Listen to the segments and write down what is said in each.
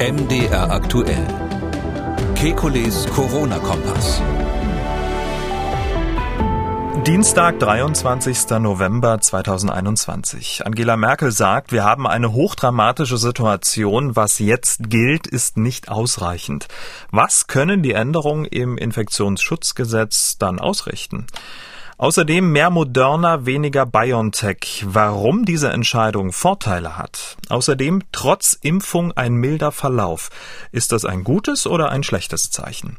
MDR aktuell. Kekules Corona-Kompass. Dienstag, 23. November 2021. Angela Merkel sagt, wir haben eine hochdramatische Situation. Was jetzt gilt, ist nicht ausreichend. Was können die Änderungen im Infektionsschutzgesetz dann ausrichten? Außerdem mehr Moderna, weniger BioNTech. Warum diese Entscheidung Vorteile hat. Außerdem trotz Impfung ein milder Verlauf. Ist das ein gutes oder ein schlechtes Zeichen?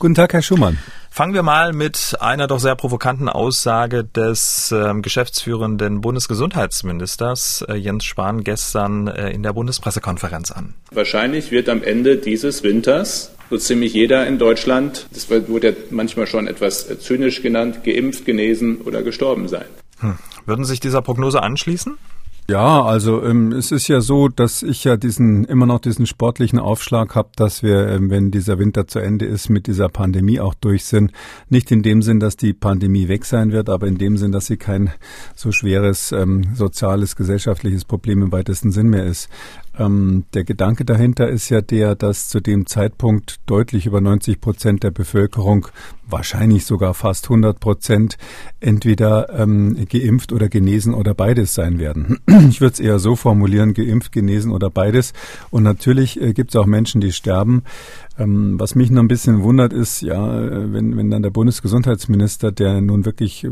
Guten Tag, Herr Schumann. Fangen wir mal mit einer doch sehr provokanten Aussage des äh, geschäftsführenden Bundesgesundheitsministers äh, Jens Spahn gestern äh, in der Bundespressekonferenz an. Wahrscheinlich wird am Ende dieses Winters so ziemlich jeder in Deutschland, das wurde ja manchmal schon etwas zynisch genannt, geimpft, genesen oder gestorben sein. Hm. Würden Sie sich dieser Prognose anschließen? Ja, also ähm, es ist ja so, dass ich ja diesen immer noch diesen sportlichen Aufschlag habe, dass wir, ähm, wenn dieser Winter zu Ende ist, mit dieser Pandemie auch durch sind. Nicht in dem Sinn, dass die Pandemie weg sein wird, aber in dem Sinn, dass sie kein so schweres ähm, soziales, gesellschaftliches Problem im weitesten Sinn mehr ist. Ähm, der Gedanke dahinter ist ja der, dass zu dem Zeitpunkt deutlich über 90 Prozent der Bevölkerung, wahrscheinlich sogar fast 100 Prozent, entweder ähm, geimpft oder genesen oder beides sein werden. Ich würde es eher so formulieren, geimpft, genesen oder beides. Und natürlich äh, gibt es auch Menschen, die sterben. Ähm, was mich noch ein bisschen wundert ist, ja, äh, wenn, wenn dann der Bundesgesundheitsminister, der nun wirklich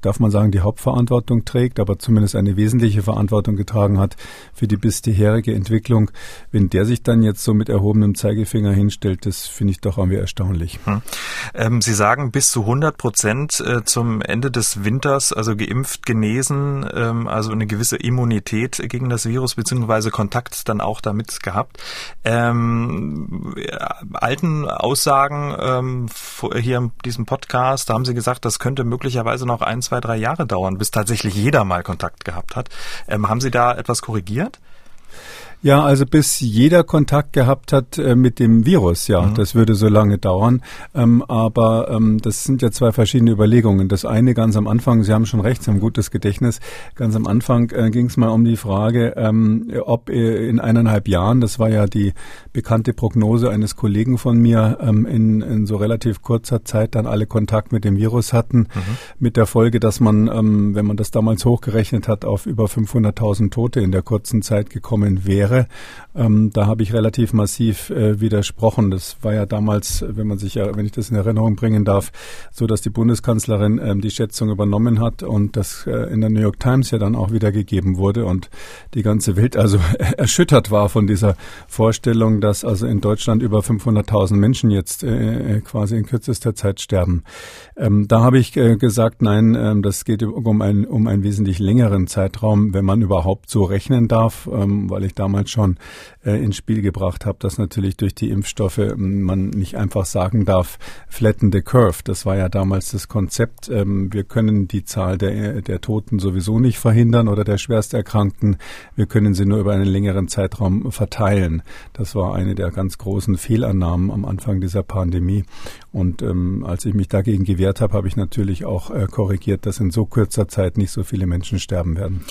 darf man sagen, die Hauptverantwortung trägt, aber zumindest eine wesentliche Verantwortung getragen hat für die bisherige Entwicklung. Wenn der sich dann jetzt so mit erhobenem Zeigefinger hinstellt, das finde ich doch irgendwie erstaunlich. Hm. Ähm, Sie sagen bis zu 100 Prozent äh, zum Ende des Winters, also geimpft, genesen, ähm, also eine gewisse Immunität gegen das Virus beziehungsweise Kontakt dann auch damit gehabt. Ähm, alten Aussagen ähm, hier in diesem Podcast, da haben Sie gesagt, das könnte möglicherweise noch ein, zwei, drei Jahre dauern, bis tatsächlich jeder mal Kontakt gehabt hat. Ähm, haben Sie da etwas korrigiert? Ja, also bis jeder Kontakt gehabt hat äh, mit dem Virus, ja, mhm. das würde so lange dauern. Ähm, aber ähm, das sind ja zwei verschiedene Überlegungen. Das eine ganz am Anfang, Sie haben schon recht, Sie haben gutes Gedächtnis, ganz am Anfang äh, ging es mal um die Frage, ähm, ob äh, in eineinhalb Jahren, das war ja die bekannte Prognose eines Kollegen von mir, ähm, in, in, so relativ kurzer Zeit dann alle Kontakt mit dem Virus hatten, mhm. mit der Folge, dass man, ähm, wenn man das damals hochgerechnet hat, auf über 500.000 Tote in der kurzen Zeit gekommen wäre. Ähm, da habe ich relativ massiv äh, widersprochen. Das war ja damals, wenn man sich ja, wenn ich das in Erinnerung bringen darf, so, dass die Bundeskanzlerin ähm, die Schätzung übernommen hat und das äh, in der New York Times ja dann auch wiedergegeben wurde und die ganze Welt also erschüttert war von dieser Vorstellung, dass also in Deutschland über 500.000 Menschen jetzt äh, äh, quasi in kürzester Zeit sterben. Ähm, da habe ich äh, gesagt, nein, ähm, das geht um, ein, um einen wesentlich längeren Zeitraum, wenn man überhaupt so rechnen darf, ähm, weil ich damals schon äh, ins Spiel gebracht habe, dass natürlich durch die Impfstoffe ähm, man nicht einfach sagen darf, flatten the curve. Das war ja damals das Konzept. Ähm, wir können die Zahl der, der Toten sowieso nicht verhindern oder der Schwersterkrankten. Wir können sie nur über einen längeren Zeitraum verteilen. Das war eine der ganz großen Fehlannahmen am Anfang dieser Pandemie. Und ähm, als ich mich dagegen gewehrt habe, habe ich natürlich auch äh, korrigiert, dass in so kurzer Zeit nicht so viele Menschen sterben werden.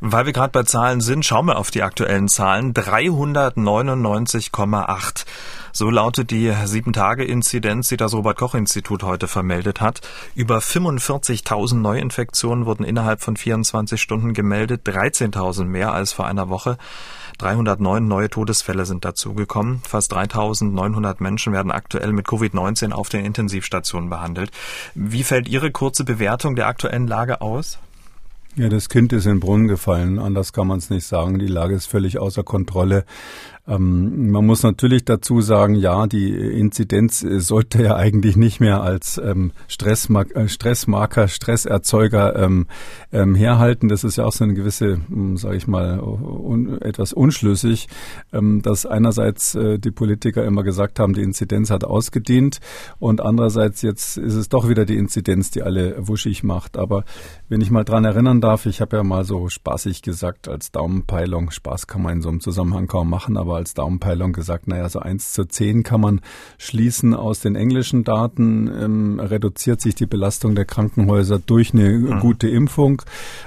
Weil wir gerade bei Zahlen sind, schauen wir auf die aktuellen Zahlen. 399,8. So lautet die 7-Tage-Inzidenz, die das Robert-Koch-Institut heute vermeldet hat. Über 45.000 Neuinfektionen wurden innerhalb von 24 Stunden gemeldet, 13.000 mehr als vor einer Woche. 309 neue Todesfälle sind dazugekommen. Fast 3.900 Menschen werden aktuell mit Covid-19 auf den Intensivstationen behandelt. Wie fällt Ihre kurze Bewertung der aktuellen Lage aus? Ja, das Kind ist in den Brunnen gefallen. Anders kann man es nicht sagen. Die Lage ist völlig außer Kontrolle. Ähm, man muss natürlich dazu sagen, ja, die Inzidenz sollte ja eigentlich nicht mehr als ähm, Stressmark äh, Stressmarker, Stresserzeuger ähm, ähm, herhalten. Das ist ja auch so eine gewisse, hm, sage ich mal, un etwas unschlüssig, ähm, dass einerseits äh, die Politiker immer gesagt haben, die Inzidenz hat ausgedient und andererseits jetzt ist es doch wieder die Inzidenz, die alle wuschig macht. Aber wenn ich mal dran erinnern darf, ich habe ja mal so spaßig gesagt als Daumenpeilung, Spaß kann man in so einem Zusammenhang kaum machen, aber als Daumenpeilung gesagt, naja, so eins zu zehn kann man schließen aus den englischen Daten, ähm, reduziert sich die Belastung der Krankenhäuser durch eine mhm. gute Impfung.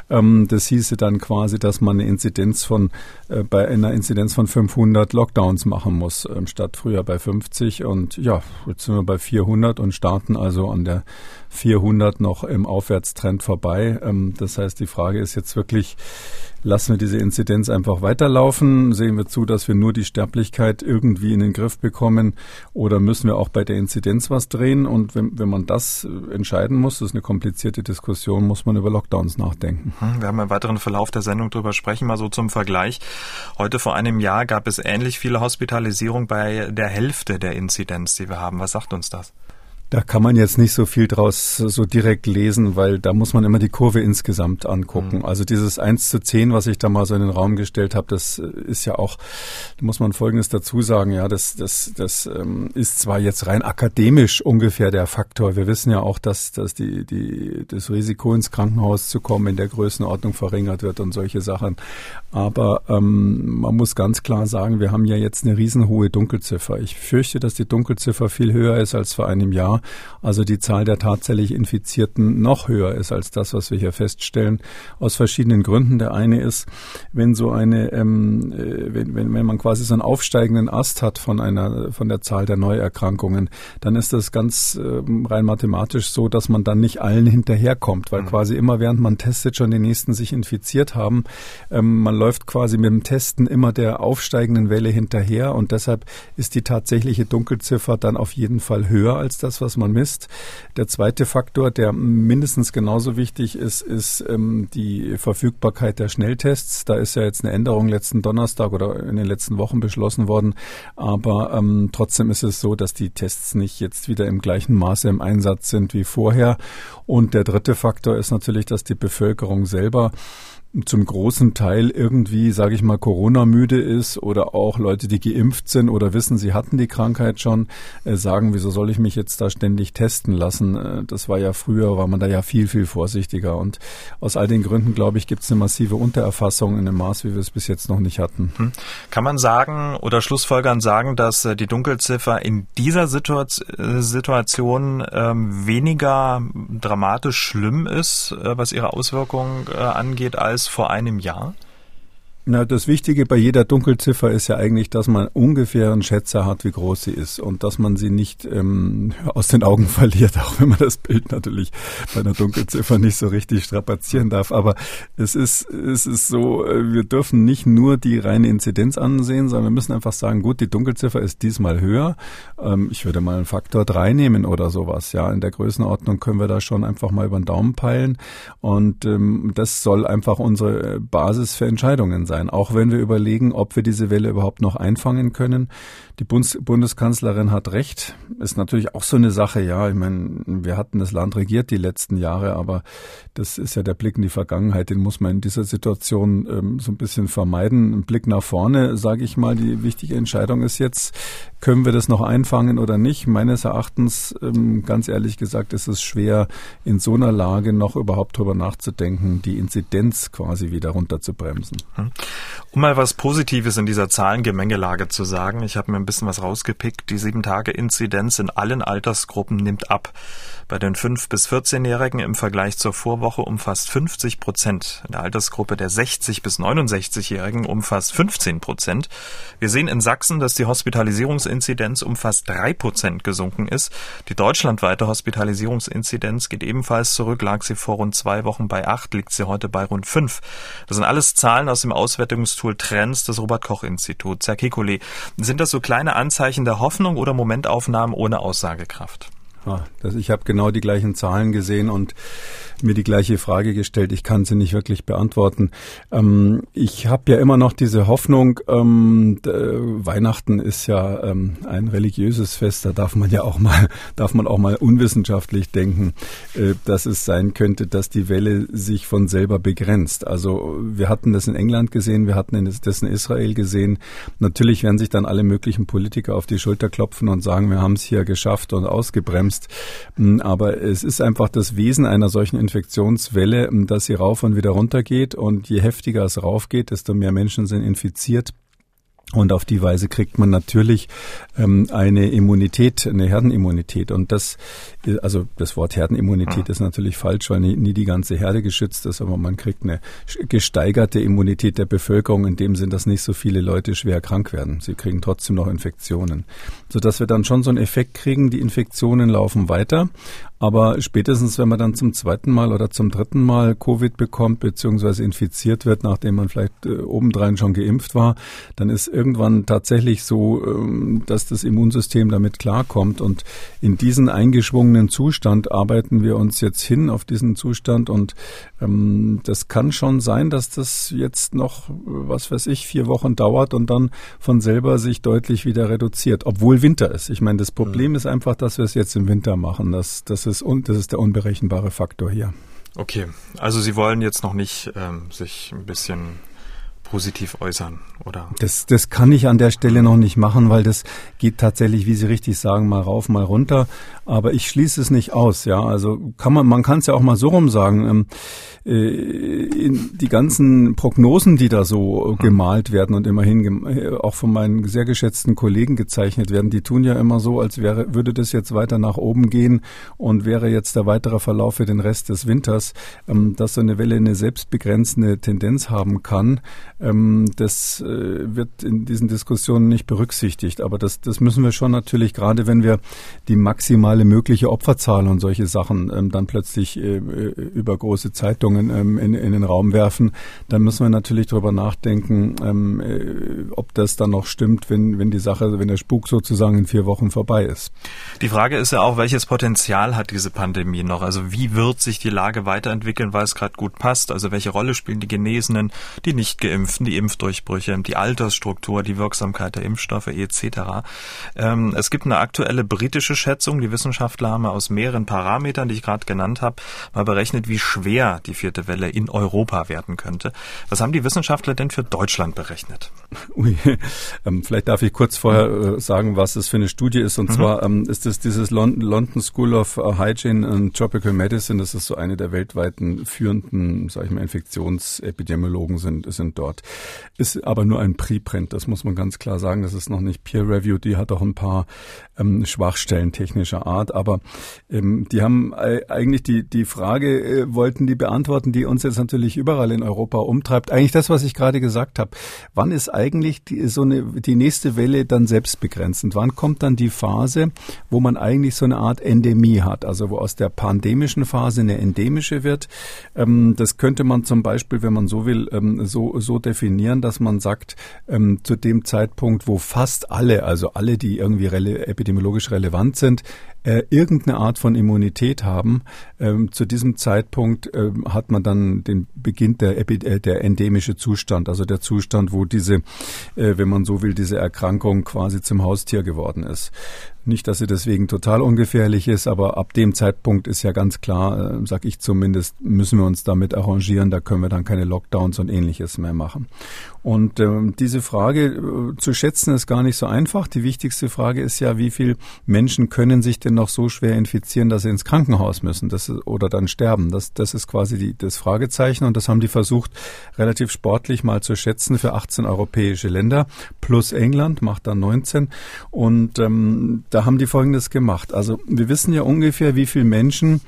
Ähm, das hieße dann quasi, dass man eine Inzidenz von, äh, bei einer Inzidenz von 500 Lockdowns machen muss, ähm, statt früher bei 50 und ja, jetzt sind wir bei 400 und starten also an der 400 noch im Aufwärtstrend vorbei. Ähm, das heißt, die Frage ist jetzt wirklich, lassen wir diese Inzidenz einfach weiterlaufen? Sehen wir zu, dass wir nur die Sterblichkeit irgendwie in den Griff bekommen? Oder müssen wir auch bei der Inzidenz was drehen? Und wenn, wenn man das entscheiden muss, das ist eine komplizierte Diskussion, muss man über Lockdowns nachdenken. Hm, wir haben im weiteren Verlauf der Sendung darüber sprechen, mal so zum Vergleich. Heute vor einem Jahr gab es ähnlich viele Hospitalisierungen bei der Hälfte der Inzidenz, die wir haben. Was sagt uns das? Da kann man jetzt nicht so viel draus so direkt lesen, weil da muss man immer die Kurve insgesamt angucken. Mhm. Also dieses 1 zu 10, was ich da mal so in den Raum gestellt habe, das ist ja auch, da muss man Folgendes dazu sagen, ja, das, das, das ähm, ist zwar jetzt rein akademisch ungefähr der Faktor. Wir wissen ja auch, dass, dass die, die, das Risiko ins Krankenhaus zu kommen in der Größenordnung verringert wird und solche Sachen. Aber ähm, man muss ganz klar sagen, wir haben ja jetzt eine riesenhohe Dunkelziffer. Ich fürchte, dass die Dunkelziffer viel höher ist als vor einem Jahr also die Zahl der tatsächlich Infizierten noch höher ist als das, was wir hier feststellen, aus verschiedenen Gründen. Der eine ist, wenn so eine, ähm, äh, wenn, wenn, wenn man quasi so einen aufsteigenden Ast hat von einer, von der Zahl der Neuerkrankungen, dann ist das ganz äh, rein mathematisch so, dass man dann nicht allen hinterherkommt, weil mhm. quasi immer während man testet schon die nächsten sich infiziert haben. Ähm, man läuft quasi mit dem Testen immer der aufsteigenden Welle hinterher und deshalb ist die tatsächliche Dunkelziffer dann auf jeden Fall höher als das, was was man misst. Der zweite Faktor, der mindestens genauso wichtig ist, ist ähm, die Verfügbarkeit der Schnelltests. Da ist ja jetzt eine Änderung letzten Donnerstag oder in den letzten Wochen beschlossen worden. Aber ähm, trotzdem ist es so, dass die Tests nicht jetzt wieder im gleichen Maße im Einsatz sind wie vorher. Und der dritte Faktor ist natürlich, dass die Bevölkerung selber zum großen Teil irgendwie, sage ich mal, Corona-müde ist oder auch Leute, die geimpft sind oder wissen, sie hatten die Krankheit schon, äh, sagen, wieso soll ich mich jetzt da ständig testen lassen? Äh, das war ja früher, war man da ja viel, viel vorsichtiger. Und aus all den Gründen, glaube ich, gibt es eine massive Untererfassung in einem Maß, wie wir es bis jetzt noch nicht hatten. Hm. Kann man sagen oder Schlussfolgern sagen, dass äh, die Dunkelziffer in dieser Situation, Situation ähm, weniger dramatisch schlimm ist, äh, was ihre Auswirkungen äh, angeht, als als vor einem Jahr? Na, das Wichtige bei jeder Dunkelziffer ist ja eigentlich, dass man ungefähr einen Schätzer hat, wie groß sie ist und dass man sie nicht ähm, aus den Augen verliert, auch wenn man das Bild natürlich bei einer Dunkelziffer nicht so richtig strapazieren darf. Aber es ist, es ist so, äh, wir dürfen nicht nur die reine Inzidenz ansehen, sondern wir müssen einfach sagen, gut, die Dunkelziffer ist diesmal höher. Ähm, ich würde mal einen Faktor drei nehmen oder sowas. Ja, in der Größenordnung können wir da schon einfach mal über den Daumen peilen. Und ähm, das soll einfach unsere Basis für Entscheidungen sein sein, auch wenn wir überlegen, ob wir diese Welle überhaupt noch einfangen können. Die Bundes Bundeskanzlerin hat recht. Ist natürlich auch so eine Sache, ja. Ich meine, wir hatten das Land regiert die letzten Jahre, aber das ist ja der Blick in die Vergangenheit. Den muss man in dieser Situation ähm, so ein bisschen vermeiden. Ein Blick nach vorne, sage ich mal. Die wichtige Entscheidung ist jetzt, können wir das noch einfangen oder nicht? Meines Erachtens, ähm, ganz ehrlich gesagt, ist es schwer, in so einer Lage noch überhaupt drüber nachzudenken, die Inzidenz quasi wieder runterzubremsen. Hm. Um mal was Positives in dieser Zahlengemengelage zu sagen, ich habe mir ein bisschen was rausgepickt. Die 7-Tage-Inzidenz in allen Altersgruppen nimmt ab. Bei den 5- bis 14-Jährigen im Vergleich zur Vorwoche um fast 50 Prozent. In der Altersgruppe der 60- bis 69-Jährigen um fast 15 Prozent. Wir sehen in Sachsen, dass die Hospitalisierungsinzidenz um fast 3 Prozent gesunken ist. Die deutschlandweite Hospitalisierungsinzidenz geht ebenfalls zurück. Lag sie vor rund zwei Wochen bei 8, liegt sie heute bei rund 5. Das sind alles Zahlen aus dem Auswertungstool Trends des Robert-Koch-Instituts. Herr Kekulé, sind das so kleine Anzeichen der Hoffnung oder Momentaufnahmen ohne Aussagekraft? Ah, das, ich habe genau die gleichen Zahlen gesehen und mir die gleiche Frage gestellt. Ich kann sie nicht wirklich beantworten. Ähm, ich habe ja immer noch diese Hoffnung, ähm, Weihnachten ist ja ähm, ein religiöses Fest, da darf man ja auch mal, darf man auch mal unwissenschaftlich denken, äh, dass es sein könnte, dass die Welle sich von selber begrenzt. Also wir hatten das in England gesehen, wir hatten das in Israel gesehen. Natürlich werden sich dann alle möglichen Politiker auf die Schulter klopfen und sagen, wir haben es hier geschafft und ausgebremst. Hm, aber es ist einfach das Wesen einer solchen Infektionswelle, dass sie rauf und wieder runter geht. Und je heftiger es raufgeht, desto mehr Menschen sind infiziert. Und auf die Weise kriegt man natürlich ähm, eine Immunität, eine Herdenimmunität. Und das, also das Wort Herdenimmunität ja. ist natürlich falsch, weil nie, nie, die ganze Herde geschützt ist, aber man kriegt eine gesteigerte Immunität der Bevölkerung in dem Sinn, dass nicht so viele Leute schwer krank werden. Sie kriegen trotzdem noch Infektionen. Sodass wir dann schon so einen Effekt kriegen, die Infektionen laufen weiter. Aber spätestens, wenn man dann zum zweiten Mal oder zum dritten Mal Covid bekommt, beziehungsweise infiziert wird, nachdem man vielleicht äh, obendrein schon geimpft war, dann ist irgendwann tatsächlich so, ähm, dass das Immunsystem damit klarkommt. Und in diesen eingeschwungenen Zustand arbeiten wir uns jetzt hin auf diesen Zustand. Und ähm, das kann schon sein, dass das jetzt noch, was weiß ich, vier Wochen dauert und dann von selber sich deutlich wieder reduziert, obwohl Winter ist. Ich meine, das Problem ja. ist einfach, dass wir es jetzt im Winter machen. Das, das ist, das ist der unberechenbare Faktor hier. Okay, also Sie wollen jetzt noch nicht ähm, sich ein bisschen positiv äußern, oder? Das, das kann ich an der Stelle noch nicht machen, weil das geht tatsächlich, wie Sie richtig sagen, mal rauf, mal runter. Aber ich schließe es nicht aus, ja. Also kann man, man kann es ja auch mal so rum sagen. Ähm, äh, die ganzen Prognosen, die da so gemalt werden und immerhin äh, auch von meinen sehr geschätzten Kollegen gezeichnet werden, die tun ja immer so, als wäre, würde das jetzt weiter nach oben gehen und wäre jetzt der weitere Verlauf für den Rest des Winters, ähm, dass so eine Welle eine selbstbegrenzende Tendenz haben kann. Ähm, das äh, wird in diesen Diskussionen nicht berücksichtigt. Aber das, das müssen wir schon natürlich, gerade wenn wir die maximale mögliche Opferzahl und solche Sachen ähm, dann plötzlich äh, über große Zeitungen ähm, in, in den Raum werfen, dann müssen wir natürlich darüber nachdenken, ähm, äh, ob das dann noch stimmt, wenn, wenn die Sache, wenn der Spuk sozusagen in vier Wochen vorbei ist. Die Frage ist ja auch, welches Potenzial hat diese Pandemie noch? Also wie wird sich die Lage weiterentwickeln, weil es gerade gut passt? Also welche Rolle spielen die Genesenen, die nicht geimpft Impfen, die Impfdurchbrüche, die Altersstruktur, die Wirksamkeit der Impfstoffe etc. Ähm, es gibt eine aktuelle britische Schätzung, die Wissenschaftler haben aus mehreren Parametern, die ich gerade genannt habe, mal berechnet, wie schwer die vierte Welle in Europa werden könnte. Was haben die Wissenschaftler denn für Deutschland berechnet? Ui, ähm, vielleicht darf ich kurz vorher äh, sagen, was es für eine Studie ist. Und mhm. zwar ähm, ist es dieses London, London School of Hygiene and Tropical Medicine. Das ist so eine der weltweiten führenden, sage ich mal, Infektionsepidemiologen sind, sind dort. Ist aber nur ein Preprint, das muss man ganz klar sagen. Das ist noch nicht peer-reviewed. Die hat auch ein paar ähm, Schwachstellen technischer Art. Aber ähm, die haben eigentlich die, die Frage, äh, wollten die beantworten, die uns jetzt natürlich überall in Europa umtreibt. Eigentlich das, was ich gerade gesagt habe. Wann ist eigentlich die, so eine, die nächste Welle dann selbstbegrenzend? Wann kommt dann die Phase, wo man eigentlich so eine Art Endemie hat? Also wo aus der pandemischen Phase eine endemische wird. Ähm, das könnte man zum Beispiel, wenn man so will, ähm, so, so definieren, dass man sagt, ähm, zu dem Zeitpunkt, wo fast alle, also alle, die irgendwie rele epidemiologisch relevant sind, äh, irgendeine Art von Immunität haben, ähm, zu diesem Zeitpunkt ähm, hat man dann den Beginn der, äh, der endemische Zustand, also der Zustand, wo diese, äh, wenn man so will, diese Erkrankung quasi zum Haustier geworden ist. Nicht, dass sie deswegen total ungefährlich ist, aber ab dem Zeitpunkt ist ja ganz klar, äh, sag ich zumindest, müssen wir uns damit arrangieren. Da können wir dann keine Lockdowns und ähnliches mehr machen. Und ähm, diese Frage äh, zu schätzen ist gar nicht so einfach. Die wichtigste Frage ist ja, wie viele Menschen können sich denn noch so schwer infizieren, dass sie ins Krankenhaus müssen das, oder dann sterben? Das, das ist quasi die, das Fragezeichen und das haben die versucht, relativ sportlich mal zu schätzen für 18 europäische Länder plus England macht dann 19. Und ähm, da haben die Folgendes gemacht. Also wir wissen ja ungefähr, wie viele Menschen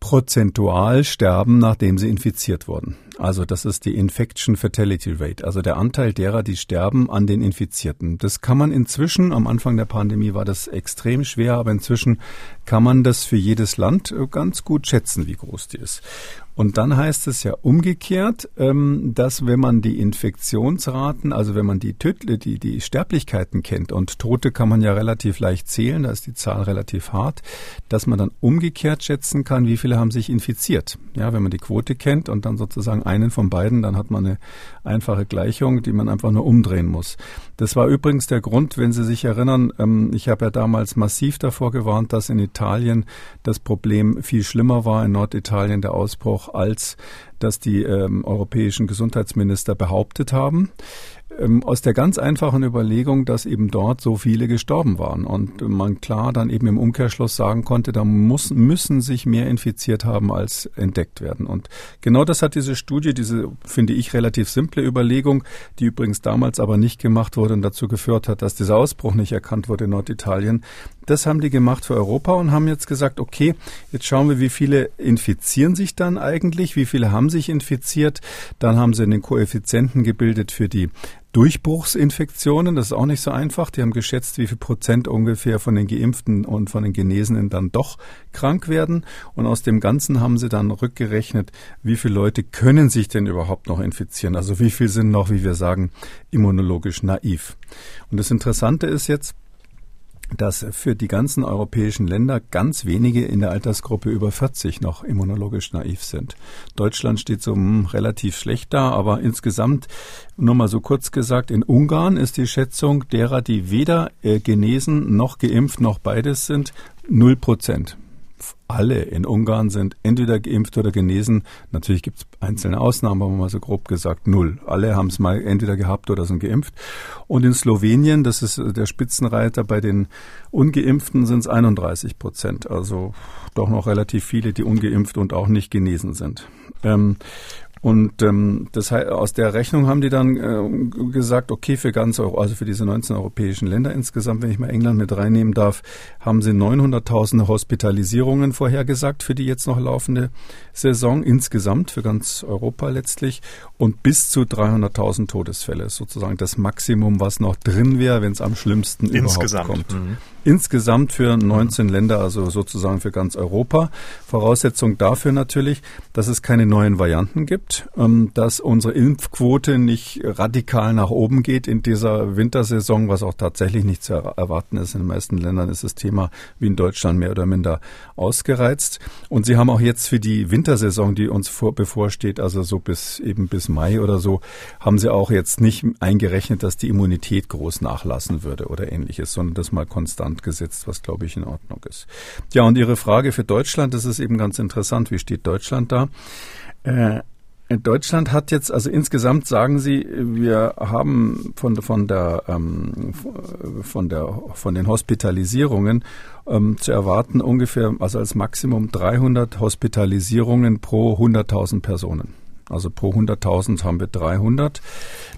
prozentual sterben, nachdem sie infiziert wurden. Also das ist die Infection Fatality Rate, also der Anteil derer, die sterben an den Infizierten. Das kann man inzwischen, am Anfang der Pandemie war das extrem schwer, aber inzwischen kann man das für jedes Land äh, ganz gut schätzen, wie groß die ist. Und dann heißt es ja umgekehrt, ähm, dass wenn man die Infektionsraten, also wenn man die, Töt die, die Sterblichkeiten kennt und Tote kann man ja relativ leicht zählen, da ist die Zahl relativ hart, dass man dann umgekehrt schätzen kann, wie viele haben sich infiziert. Ja, wenn man die Quote kennt und dann sozusagen einen von beiden, dann hat man eine einfache Gleichung, die man einfach nur umdrehen muss. Das war übrigens der Grund, wenn Sie sich erinnern, ähm, ich habe ja damals massiv davor gewarnt, dass in Italien das Problem viel schlimmer war, in Norditalien der Ausbruch als das die ähm, europäischen Gesundheitsminister behauptet haben ähm, aus der ganz einfachen Überlegung, dass eben dort so viele gestorben waren und man klar dann eben im Umkehrschluss sagen konnte, da muss, müssen sich mehr infiziert haben, als entdeckt werden. Und genau das hat diese Studie, diese, finde ich, relativ simple Überlegung, die übrigens damals aber nicht gemacht wurde und dazu geführt hat, dass dieser Ausbruch nicht erkannt wurde in Norditalien. Das haben die gemacht für Europa und haben jetzt gesagt, okay, jetzt schauen wir, wie viele infizieren sich dann eigentlich, wie viele haben sich infiziert. Dann haben sie einen Koeffizienten gebildet für die Durchbruchsinfektionen. Das ist auch nicht so einfach. Die haben geschätzt, wie viel Prozent ungefähr von den Geimpften und von den Genesenen dann doch krank werden. Und aus dem Ganzen haben sie dann rückgerechnet, wie viele Leute können sich denn überhaupt noch infizieren. Also wie viel sind noch, wie wir sagen, immunologisch naiv. Und das Interessante ist jetzt, dass für die ganzen europäischen Länder ganz wenige in der Altersgruppe über 40 noch immunologisch naiv sind. Deutschland steht so hm, relativ schlecht da, aber insgesamt, nur mal so kurz gesagt, in Ungarn ist die Schätzung derer, die weder äh, genesen noch geimpft noch beides sind, null Prozent alle in Ungarn sind entweder geimpft oder genesen. Natürlich gibt es einzelne Ausnahmen, aber mal so grob gesagt null. Alle haben es mal entweder gehabt oder sind geimpft. Und in Slowenien, das ist der Spitzenreiter, bei den Ungeimpften sind es 31 Prozent. Also doch noch relativ viele, die ungeimpft und auch nicht genesen sind. Ähm, und ähm, das aus der Rechnung haben die dann äh, gesagt, okay, für ganz Euro, also für diese 19 europäischen Länder insgesamt, wenn ich mal England mit reinnehmen darf, haben sie 900.000 Hospitalisierungen vorhergesagt für die jetzt noch laufende Saison insgesamt für ganz Europa letztlich und bis zu 300.000 Todesfälle sozusagen das Maximum, was noch drin wäre, wenn es am schlimmsten insgesamt. überhaupt kommt. Mhm. Insgesamt für 19 Länder, also sozusagen für ganz Europa. Voraussetzung dafür natürlich, dass es keine neuen Varianten gibt, ähm, dass unsere Impfquote nicht radikal nach oben geht in dieser Wintersaison, was auch tatsächlich nicht zu erwarten ist. In den meisten Ländern ist das Thema wie in Deutschland mehr oder minder ausgereizt. Und sie haben auch jetzt für die Wintersaison, die uns vor, bevorsteht, also so bis eben bis Mai oder so, haben sie auch jetzt nicht eingerechnet, dass die Immunität groß nachlassen würde oder ähnliches, sondern das mal konstant Gesetzt, was glaube ich in Ordnung ist. Ja, und Ihre Frage für Deutschland, das ist eben ganz interessant. Wie steht Deutschland da? Äh, Deutschland hat jetzt, also insgesamt sagen Sie, wir haben von, von der, ähm, von der, von den Hospitalisierungen ähm, zu erwarten ungefähr, also als Maximum 300 Hospitalisierungen pro 100.000 Personen. Also pro 100.000 haben wir 300.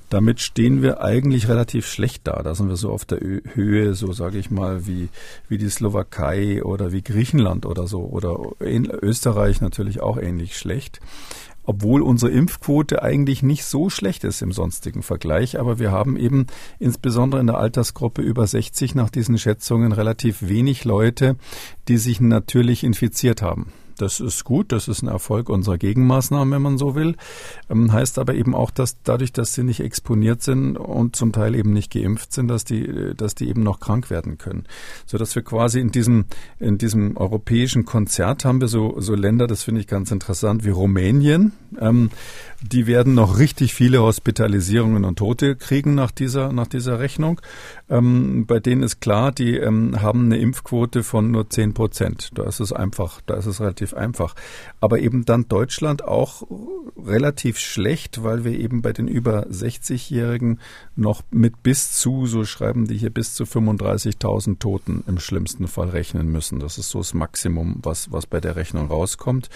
Damit stehen wir eigentlich relativ schlecht da. Da sind wir so auf der Höhe, so sage ich mal, wie, wie die Slowakei oder wie Griechenland oder so. Oder Österreich natürlich auch ähnlich schlecht. Obwohl unsere Impfquote eigentlich nicht so schlecht ist im sonstigen Vergleich. Aber wir haben eben insbesondere in der Altersgruppe über 60 nach diesen Schätzungen relativ wenig Leute, die sich natürlich infiziert haben. Das ist gut, das ist ein Erfolg unserer Gegenmaßnahmen, wenn man so will. Ähm, heißt aber eben auch, dass dadurch, dass sie nicht exponiert sind und zum Teil eben nicht geimpft sind, dass die, dass die eben noch krank werden können. So dass wir quasi in diesem, in diesem europäischen Konzert haben wir so, so Länder, das finde ich ganz interessant, wie Rumänien. Ähm, die werden noch richtig viele Hospitalisierungen und Tote kriegen nach dieser, nach dieser Rechnung. Ähm, bei denen ist klar, die ähm, haben eine Impfquote von nur 10 Prozent. Da ist es einfach, da ist es relativ einfach. Aber eben dann Deutschland auch relativ schlecht, weil wir eben bei den über 60-Jährigen noch mit bis zu, so schreiben die hier, bis zu 35.000 Toten im schlimmsten Fall rechnen müssen. Das ist so das Maximum, was, was bei der Rechnung rauskommt.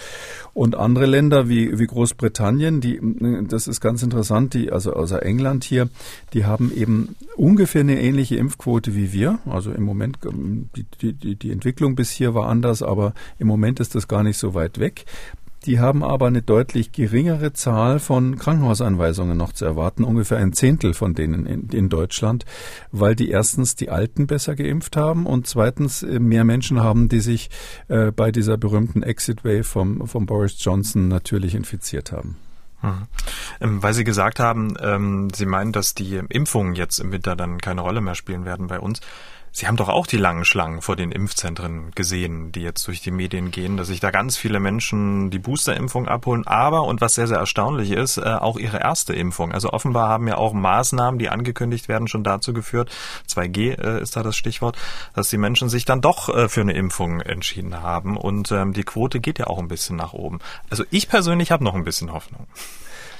Und andere Länder wie, wie Großbritannien, die das ist ganz interessant, die, also außer England hier, die haben eben ungefähr eine ähnliche Impfquote wie wir. Also im Moment, ähm, die, die, die Entwicklung bis hier war anders, aber im Moment ist das gar nicht so weit weg. Die haben aber eine deutlich geringere Zahl von Krankenhauseinweisungen noch zu erwarten, ungefähr ein Zehntel von denen in, in Deutschland, weil die erstens die Alten besser geimpft haben und zweitens äh, mehr Menschen haben, die sich äh, bei dieser berühmten Exit Wave vom, vom Boris Johnson natürlich infiziert haben. Hm. Ähm, weil Sie gesagt haben, ähm, Sie meinen, dass die Impfungen jetzt im Winter dann keine Rolle mehr spielen werden bei uns. Sie haben doch auch die langen Schlangen vor den Impfzentren gesehen, die jetzt durch die Medien gehen, dass sich da ganz viele Menschen die Boosterimpfung abholen, aber, und was sehr, sehr erstaunlich ist, äh, auch ihre erste Impfung. Also offenbar haben ja auch Maßnahmen, die angekündigt werden, schon dazu geführt, 2G äh, ist da das Stichwort, dass die Menschen sich dann doch äh, für eine Impfung entschieden haben und ähm, die Quote geht ja auch ein bisschen nach oben. Also ich persönlich habe noch ein bisschen Hoffnung.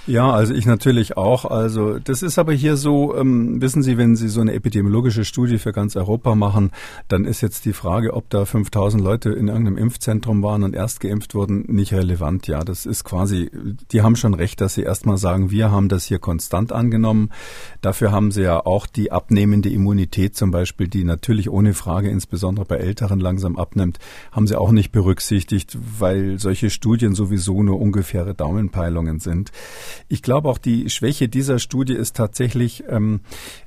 Ja, also ich natürlich auch. Also das ist aber hier so, ähm, wissen Sie, wenn Sie so eine epidemiologische Studie für ganz Europa machen, dann ist jetzt die Frage, ob da 5000 Leute in irgendeinem Impfzentrum waren und erst geimpft wurden, nicht relevant. Ja, das ist quasi, die haben schon recht, dass sie erstmal sagen, wir haben das hier konstant angenommen. Dafür haben sie ja auch die abnehmende Immunität zum Beispiel, die natürlich ohne Frage insbesondere bei Älteren langsam abnimmt, haben sie auch nicht berücksichtigt, weil solche Studien sowieso nur ungefähre Daumenpeilungen sind. Ich glaube auch die Schwäche dieser Studie ist tatsächlich, ähm,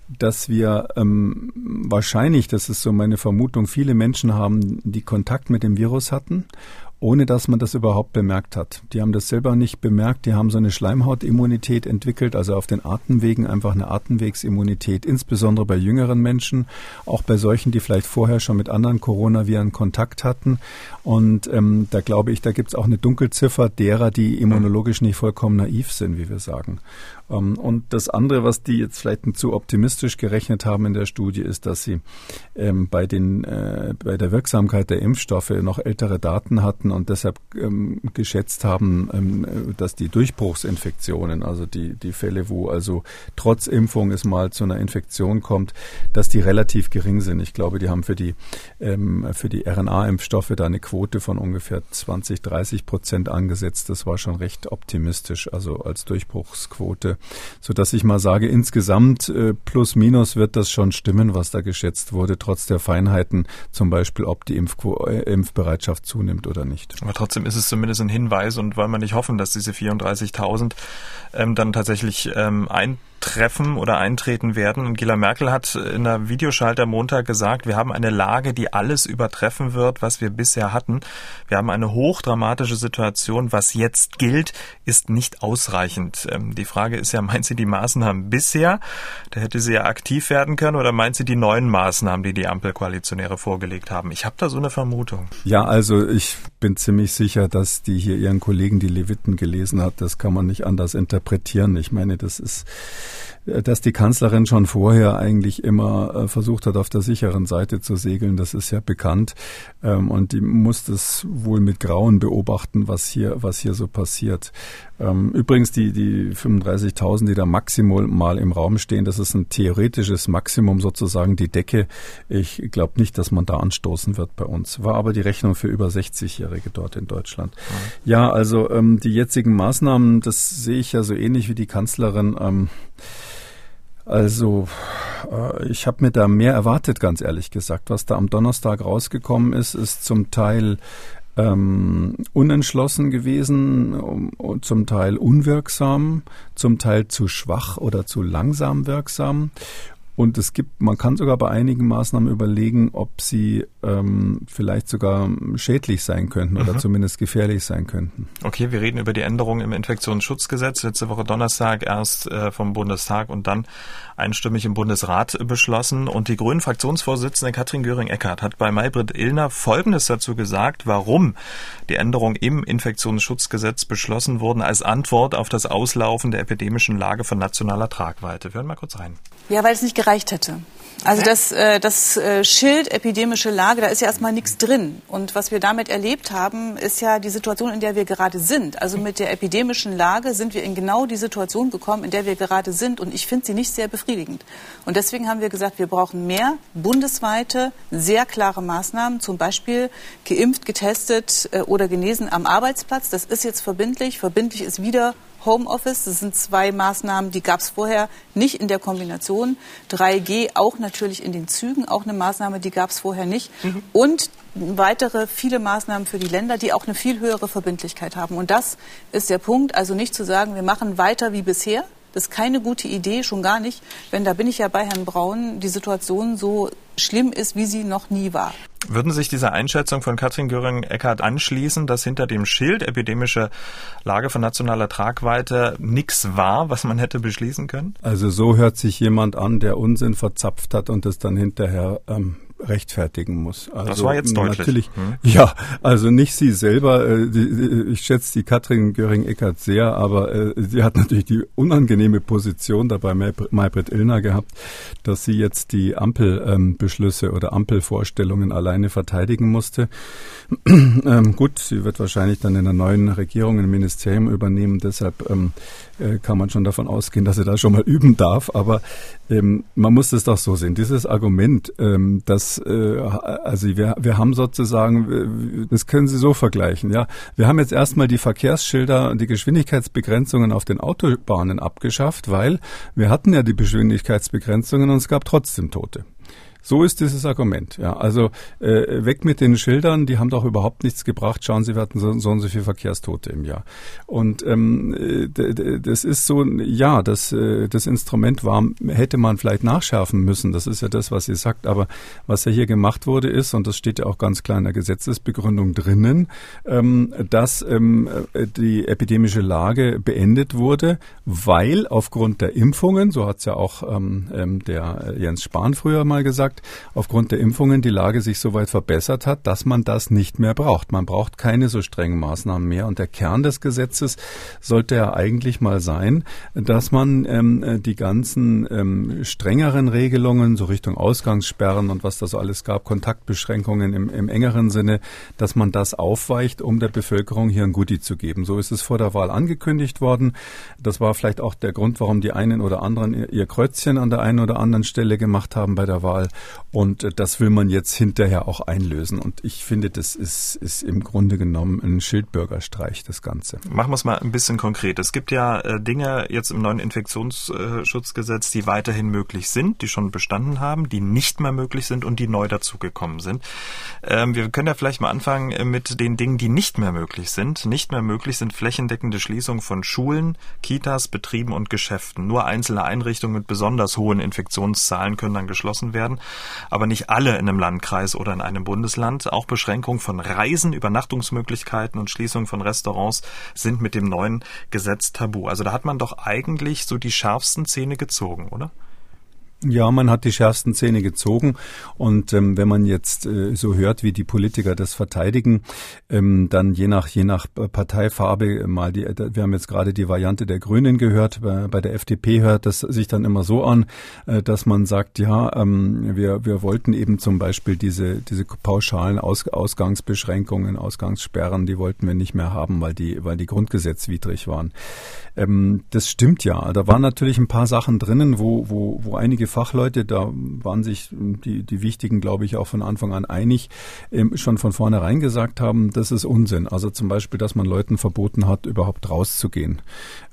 dass wir ähm, wahrscheinlich, das ist so meine Vermutung, viele Menschen haben, die Kontakt mit dem Virus hatten ohne dass man das überhaupt bemerkt hat. Die haben das selber nicht bemerkt, die haben so eine Schleimhautimmunität entwickelt, also auf den Atemwegen einfach eine Atemwegsimmunität, insbesondere bei jüngeren Menschen, auch bei solchen, die vielleicht vorher schon mit anderen Coronaviren Kontakt hatten. Und ähm, da glaube ich, da gibt es auch eine Dunkelziffer derer, die immunologisch nicht vollkommen naiv sind, wie wir sagen. Ähm, und das andere, was die jetzt vielleicht zu optimistisch gerechnet haben in der Studie, ist, dass sie ähm, bei den äh, bei der Wirksamkeit der Impfstoffe noch ältere Daten hatten und deshalb ähm, geschätzt haben, dass die Durchbruchsinfektionen, also die die Fälle, wo also trotz Impfung es mal zu einer Infektion kommt, dass die relativ gering sind. Ich glaube, die haben für die für die RNA-Impfstoffe da eine Quote von ungefähr 20, 30 Prozent angesetzt. Das war schon recht optimistisch, also als Durchbruchsquote so dass ich mal sage, insgesamt äh, plus minus wird das schon stimmen, was da geschätzt wurde, trotz der Feinheiten, zum Beispiel, ob die Impfquo äh, Impfbereitschaft zunimmt oder nicht. Aber trotzdem ist es zumindest ein Hinweis und wollen wir nicht hoffen, dass diese 34.000 ähm, dann tatsächlich ähm, ein treffen oder eintreten werden. Angela Merkel hat in der Videoschalte am Montag gesagt, wir haben eine Lage, die alles übertreffen wird, was wir bisher hatten. Wir haben eine hochdramatische Situation. Was jetzt gilt, ist nicht ausreichend. Ähm, die Frage ist ja, meint sie die Maßnahmen bisher? Da hätte sie ja aktiv werden können oder meint sie die neuen Maßnahmen, die die Ampelkoalitionäre vorgelegt haben? Ich habe da so eine Vermutung. Ja, also ich bin ziemlich sicher, dass die hier ihren Kollegen die Leviten gelesen hat. Das kann man nicht anders interpretieren. Ich meine, das ist dass die Kanzlerin schon vorher eigentlich immer äh, versucht hat, auf der sicheren Seite zu segeln. Das ist ja bekannt. Ähm, und die muss das wohl mit Grauen beobachten, was hier, was hier so passiert. Ähm, übrigens, die, die 35.000, die da maximal mal im Raum stehen, das ist ein theoretisches Maximum sozusagen, die Decke. Ich glaube nicht, dass man da anstoßen wird bei uns. War aber die Rechnung für über 60-Jährige dort in Deutschland. Mhm. Ja, also ähm, die jetzigen Maßnahmen, das sehe ich ja so ähnlich wie die Kanzlerin. Ähm, also äh, ich habe mir da mehr erwartet, ganz ehrlich gesagt. Was da am Donnerstag rausgekommen ist, ist zum Teil ähm, unentschlossen gewesen, um, zum Teil unwirksam, zum Teil zu schwach oder zu langsam wirksam. Und es gibt, man kann sogar bei einigen Maßnahmen überlegen, ob sie ähm, vielleicht sogar schädlich sein könnten oder mhm. zumindest gefährlich sein könnten. Okay, wir reden über die Änderungen im Infektionsschutzgesetz. Letzte Woche Donnerstag erst äh, vom Bundestag und dann einstimmig im Bundesrat beschlossen. Und die Grünen Fraktionsvorsitzende Katrin Göring-Eckardt hat bei Maybrit Illner Folgendes dazu gesagt, warum die Änderungen im Infektionsschutzgesetz beschlossen wurden als Antwort auf das Auslaufen der epidemischen Lage von nationaler Tragweite. Wir hören mal kurz rein. Ja, weil es nicht gereicht hätte. Also das, äh, das äh, Schild epidemische Lage, da ist ja erstmal nichts drin. Und was wir damit erlebt haben, ist ja die Situation, in der wir gerade sind. Also mit der epidemischen Lage sind wir in genau die Situation gekommen, in der wir gerade sind. Und ich finde sie nicht sehr befriedigend. Und deswegen haben wir gesagt, wir brauchen mehr bundesweite, sehr klare Maßnahmen. Zum Beispiel geimpft, getestet äh, oder genesen am Arbeitsplatz. Das ist jetzt verbindlich. Verbindlich ist wieder Homeoffice. Das sind zwei Maßnahmen, die gab es vorher nicht in der Kombination. 3G auch natürlich in den Zügen, auch eine Maßnahme, die gab es vorher nicht. Mhm. Und weitere viele Maßnahmen für die Länder, die auch eine viel höhere Verbindlichkeit haben. Und das ist der Punkt. Also nicht zu sagen, wir machen weiter wie bisher. Das ist keine gute Idee, schon gar nicht, wenn, da bin ich ja bei Herrn Braun, die Situation so schlimm ist, wie sie noch nie war. Würden sich dieser Einschätzung von Katrin Göring-Eckardt anschließen, dass hinter dem Schild epidemische Lage von nationaler Tragweite nichts war, was man hätte beschließen können? Also so hört sich jemand an, der Unsinn verzapft hat und es dann hinterher ähm, rechtfertigen muss. Also das war jetzt deutlich. Natürlich, hm. Ja, also nicht sie selber. Äh, die, ich schätze die Katrin Göring-Eckert sehr, aber äh, sie hat natürlich die unangenehme Position dabei Maybrit Illner gehabt, dass sie jetzt die Ampelbeschlüsse ähm, oder Ampelvorstellungen alleine verteidigen musste. ähm, gut, sie wird wahrscheinlich dann in der neuen Regierung ein Ministerium übernehmen. Deshalb ähm, äh, kann man schon davon ausgehen, dass sie da schon mal üben darf. Aber ähm, man muss es doch so sehen. Dieses Argument, ähm, dass äh, also wir, wir haben sozusagen, das können Sie so vergleichen, ja. Wir haben jetzt erstmal die Verkehrsschilder und die Geschwindigkeitsbegrenzungen auf den Autobahnen abgeschafft, weil wir hatten ja die Geschwindigkeitsbegrenzungen und es gab trotzdem Tote. So ist dieses Argument. Ja, also äh, weg mit den Schildern, die haben doch überhaupt nichts gebracht. Schauen Sie, wir hatten so, so und so viele Verkehrstote im Jahr. Und ähm, das ist so, ja, das, äh, das Instrument war, hätte man vielleicht nachschärfen müssen. Das ist ja das, was sie sagt. Aber was ja hier gemacht wurde, ist, und das steht ja auch ganz klar in der Gesetzesbegründung drinnen, ähm, dass ähm, die epidemische Lage beendet wurde, weil aufgrund der Impfungen, so hat es ja auch ähm, ähm der Jens Spahn früher mal gesagt, gesagt, aufgrund der Impfungen die Lage sich so weit verbessert hat, dass man das nicht mehr braucht. Man braucht keine so strengen Maßnahmen mehr. Und der Kern des Gesetzes sollte ja eigentlich mal sein, dass man ähm, die ganzen ähm, strengeren Regelungen, so Richtung Ausgangssperren und was da so alles gab, Kontaktbeschränkungen im, im engeren Sinne, dass man das aufweicht, um der Bevölkerung hier ein Goodie zu geben. So ist es vor der Wahl angekündigt worden. Das war vielleicht auch der Grund, warum die einen oder anderen ihr Kreuzchen an der einen oder anderen Stelle gemacht haben bei der Wahl. Und äh, das will man jetzt hinterher auch einlösen. Und ich finde, das ist, ist im Grunde genommen ein Schildbürgerstreich, das Ganze. Machen wir es mal ein bisschen konkret. Es gibt ja äh, Dinge jetzt im neuen Infektionsschutzgesetz, die weiterhin möglich sind, die schon bestanden haben, die nicht mehr möglich sind und die neu dazugekommen sind. Ähm, wir können ja vielleicht mal anfangen äh, mit den Dingen, die nicht mehr möglich sind. Nicht mehr möglich sind flächendeckende Schließungen von Schulen, Kitas, Betrieben und Geschäften. Nur einzelne Einrichtungen mit besonders hohen Infektionszahlen können dann geschlossen werden aber nicht alle in einem Landkreis oder in einem Bundesland. Auch Beschränkungen von Reisen, Übernachtungsmöglichkeiten und Schließung von Restaurants sind mit dem neuen Gesetz tabu. Also da hat man doch eigentlich so die schärfsten Zähne gezogen, oder? Ja, man hat die schärfsten Zähne gezogen. Und ähm, wenn man jetzt äh, so hört, wie die Politiker das verteidigen, ähm, dann je nach je nach Parteifarbe mal die. Wir haben jetzt gerade die Variante der Grünen gehört. Bei, bei der FDP hört das sich dann immer so an, äh, dass man sagt, ja, ähm, wir wir wollten eben zum Beispiel diese diese pauschalen Aus, Ausgangsbeschränkungen, Ausgangssperren, die wollten wir nicht mehr haben, weil die weil die grundgesetzwidrig waren. Ähm, das stimmt ja. Da waren natürlich ein paar Sachen drinnen, wo wo wo einige Fachleute, da waren sich die, die wichtigen, glaube ich, auch von Anfang an einig, ähm, schon von vornherein gesagt haben, das ist Unsinn. Also zum Beispiel, dass man Leuten verboten hat, überhaupt rauszugehen.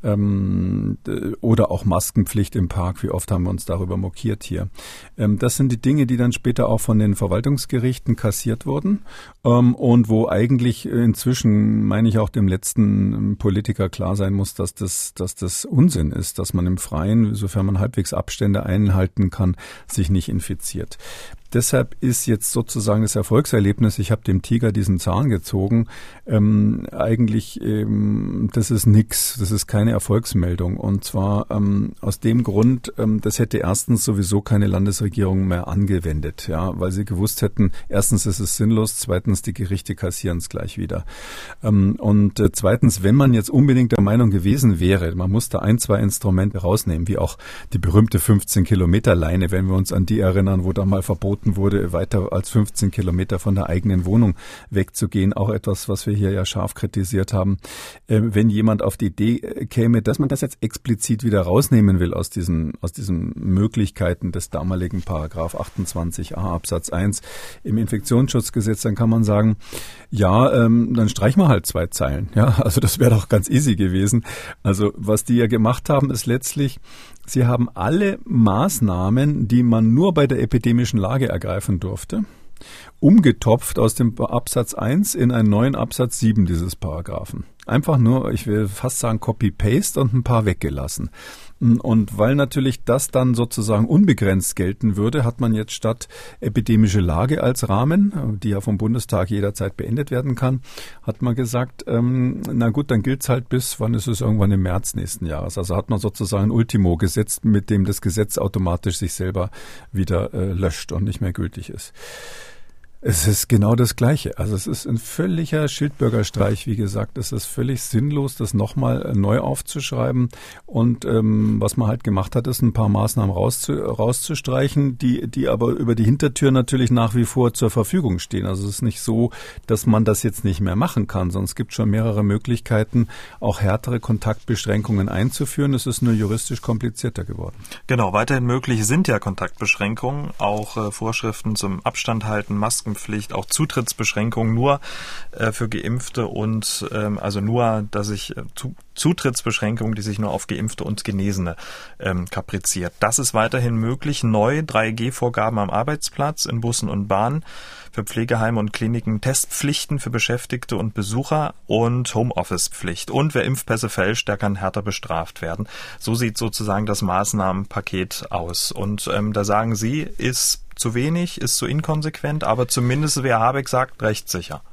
Ähm, oder auch Maskenpflicht im Park. Wie oft haben wir uns darüber mokiert hier? Ähm, das sind die Dinge, die dann später auch von den Verwaltungsgerichten kassiert wurden ähm, und wo eigentlich inzwischen, meine ich, auch dem letzten Politiker klar sein muss, dass das, dass das Unsinn ist, dass man im Freien, sofern man halbwegs Abstände einhalten, halten kann, sich nicht infiziert. Deshalb ist jetzt sozusagen das Erfolgserlebnis, ich habe dem Tiger diesen Zahn gezogen, ähm, eigentlich, ähm, das ist nix, das ist keine Erfolgsmeldung. Und zwar ähm, aus dem Grund, ähm, das hätte erstens sowieso keine Landesregierung mehr angewendet, ja, weil sie gewusst hätten, erstens ist es sinnlos, zweitens die Gerichte kassieren es gleich wieder. Ähm, und äh, zweitens, wenn man jetzt unbedingt der Meinung gewesen wäre, man muss da ein, zwei Instrumente rausnehmen, wie auch die berühmte 15 Kilometer Leine, wenn wir uns an die erinnern, wo da mal verboten wurde, weiter als 15 Kilometer von der eigenen Wohnung wegzugehen. Auch etwas, was wir hier ja scharf kritisiert haben. Äh, wenn jemand auf die Idee äh, käme, dass man das jetzt explizit wieder rausnehmen will aus diesen, aus diesen Möglichkeiten des damaligen Paragraph 28a Absatz 1 im Infektionsschutzgesetz, dann kann man sagen, ja, ähm, dann streichen wir halt zwei Zeilen. Ja, also das wäre doch ganz easy gewesen. Also was die ja gemacht haben, ist letztlich, sie haben alle Maßnahmen, die man nur bei der epidemischen Lage ergreifen durfte, umgetopft aus dem Absatz 1 in einen neuen Absatz 7 dieses Paragraphen. Einfach nur, ich will fast sagen, Copy-Paste und ein paar weggelassen. Und weil natürlich das dann sozusagen unbegrenzt gelten würde, hat man jetzt statt epidemische Lage als Rahmen, die ja vom Bundestag jederzeit beendet werden kann, hat man gesagt, ähm, na gut, dann gilt's halt bis, wann ist es irgendwann im März nächsten Jahres. Also hat man sozusagen ein Ultimo gesetzt, mit dem das Gesetz automatisch sich selber wieder äh, löscht und nicht mehr gültig ist. Es ist genau das Gleiche. Also es ist ein völliger Schildbürgerstreich, wie gesagt. Es ist völlig sinnlos, das nochmal neu aufzuschreiben. Und ähm, was man halt gemacht hat, ist ein paar Maßnahmen rauszu rauszustreichen, die, die aber über die Hintertür natürlich nach wie vor zur Verfügung stehen. Also es ist nicht so, dass man das jetzt nicht mehr machen kann, sondern es gibt schon mehrere Möglichkeiten, auch härtere Kontaktbeschränkungen einzuführen. Es ist nur juristisch komplizierter geworden. Genau, weiterhin möglich sind ja Kontaktbeschränkungen, auch äh, Vorschriften zum Abstand halten, Masken Maskenpflicht, auch Zutrittsbeschränkungen nur äh, für Geimpfte und ähm, also nur, dass ich äh, zu, Zutrittsbeschränkungen, die sich nur auf Geimpfte und Genesene ähm, kapriziert. Das ist weiterhin möglich. Neu 3G-Vorgaben am Arbeitsplatz in Bussen und Bahnen für Pflegeheime und Kliniken Testpflichten für Beschäftigte und Besucher und Homeoffice-Pflicht. Und wer Impfpässe fälscht, der kann härter bestraft werden. So sieht sozusagen das Maßnahmenpaket aus. Und ähm, da sagen Sie, ist zu wenig, ist zu inkonsequent, aber zumindest, wer Habeck sagt, rechtssicher.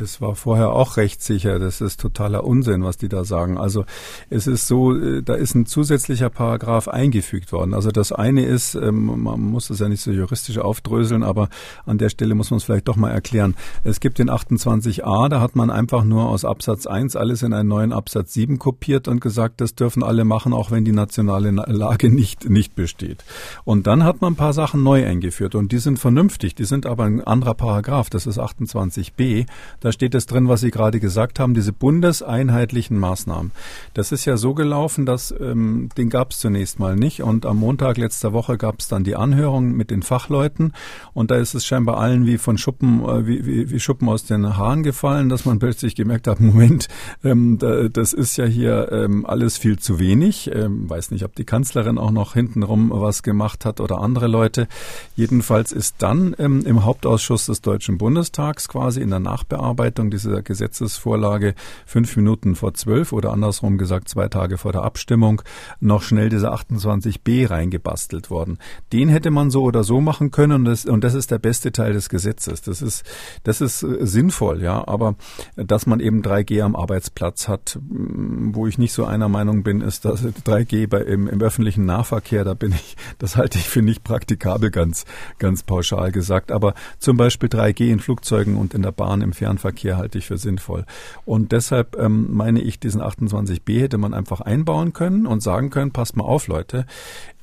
Das war vorher auch rechtssicher. Das ist totaler Unsinn, was die da sagen. Also es ist so, äh, da ist ein zusätzlicher Paragraph eingefügt worden. Also das eine ist, ähm, man muss es ja nicht so juristisch aufdröseln, aber an der Stelle muss man es vielleicht doch mal erklären. Es gibt den 28a, da hat man einfach nur aus Absatz 1 alles in einen neuen Absatz 7 kopiert und gesagt, das dürfen alle machen, auch wenn die nationale Lage nicht, nicht besteht. Und dann hat man ein paar Sachen neu eingeführt und die sind vernünftig. Die sind aber ein anderer Paragraph. Das ist 28b. Da da steht es drin, was Sie gerade gesagt haben, diese bundeseinheitlichen Maßnahmen. Das ist ja so gelaufen, dass ähm, den gab es zunächst mal nicht. Und am Montag letzter Woche gab es dann die Anhörung mit den Fachleuten. Und da ist es scheinbar allen wie von Schuppen, äh, wie, wie, wie Schuppen aus den Haaren gefallen, dass man plötzlich gemerkt hat, Moment, ähm, da, das ist ja hier ähm, alles viel zu wenig. Ähm, weiß nicht, ob die Kanzlerin auch noch hintenrum was gemacht hat oder andere Leute. Jedenfalls ist dann ähm, im Hauptausschuss des Deutschen Bundestags quasi in der Nachbearbeitung Bearbeitung dieser Gesetzesvorlage fünf Minuten vor zwölf oder andersrum gesagt zwei Tage vor der Abstimmung noch schnell dieser 28b reingebastelt worden. Den hätte man so oder so machen können und das, und das ist der beste Teil des Gesetzes. Das ist, das ist äh, sinnvoll, ja, aber dass man eben 3G am Arbeitsplatz hat, mm, wo ich nicht so einer Meinung bin, ist, dass 3G bei, im, im öffentlichen Nahverkehr, da bin ich, das halte ich für nicht praktikabel, ganz, ganz pauschal gesagt. Aber zum Beispiel 3G in Flugzeugen und in der Bahn im Fernverkehr Verkehr halte ich für sinnvoll. Und deshalb ähm, meine ich, diesen 28b hätte man einfach einbauen können und sagen können, passt mal auf, Leute,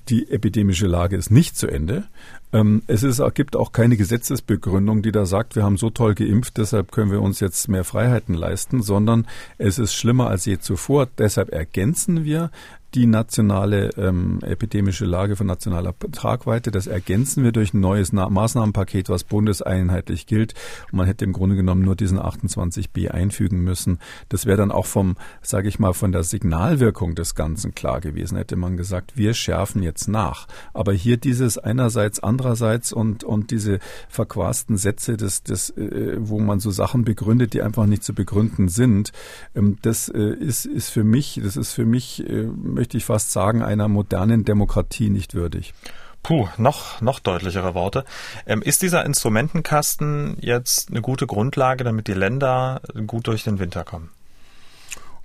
die epidemische Lage ist nicht zu Ende. Ähm, es ist, gibt auch keine Gesetzesbegründung, die da sagt, wir haben so toll geimpft, deshalb können wir uns jetzt mehr Freiheiten leisten, sondern es ist schlimmer als je zuvor. Deshalb ergänzen wir die nationale ähm, epidemische Lage von nationaler Tragweite. Das ergänzen wir durch ein neues Na Maßnahmenpaket, was bundeseinheitlich gilt. Und man hätte im Grunde genommen nur diesen 28b einfügen müssen. Das wäre dann auch vom, sage ich mal, von der Signalwirkung des Ganzen klar gewesen. Hätte man gesagt, wir schärfen jetzt nach. Aber hier dieses einerseits, andererseits und, und diese verquasten Sätze, des, des, äh, wo man so Sachen begründet, die einfach nicht zu begründen sind, ähm, das äh, ist, ist für mich, das ist für mich, äh, möchte ich fast sagen, einer modernen Demokratie nicht würdig. Puh, noch, noch deutlichere Worte. Ähm, ist dieser Instrumentenkasten jetzt eine gute Grundlage, damit die Länder gut durch den Winter kommen?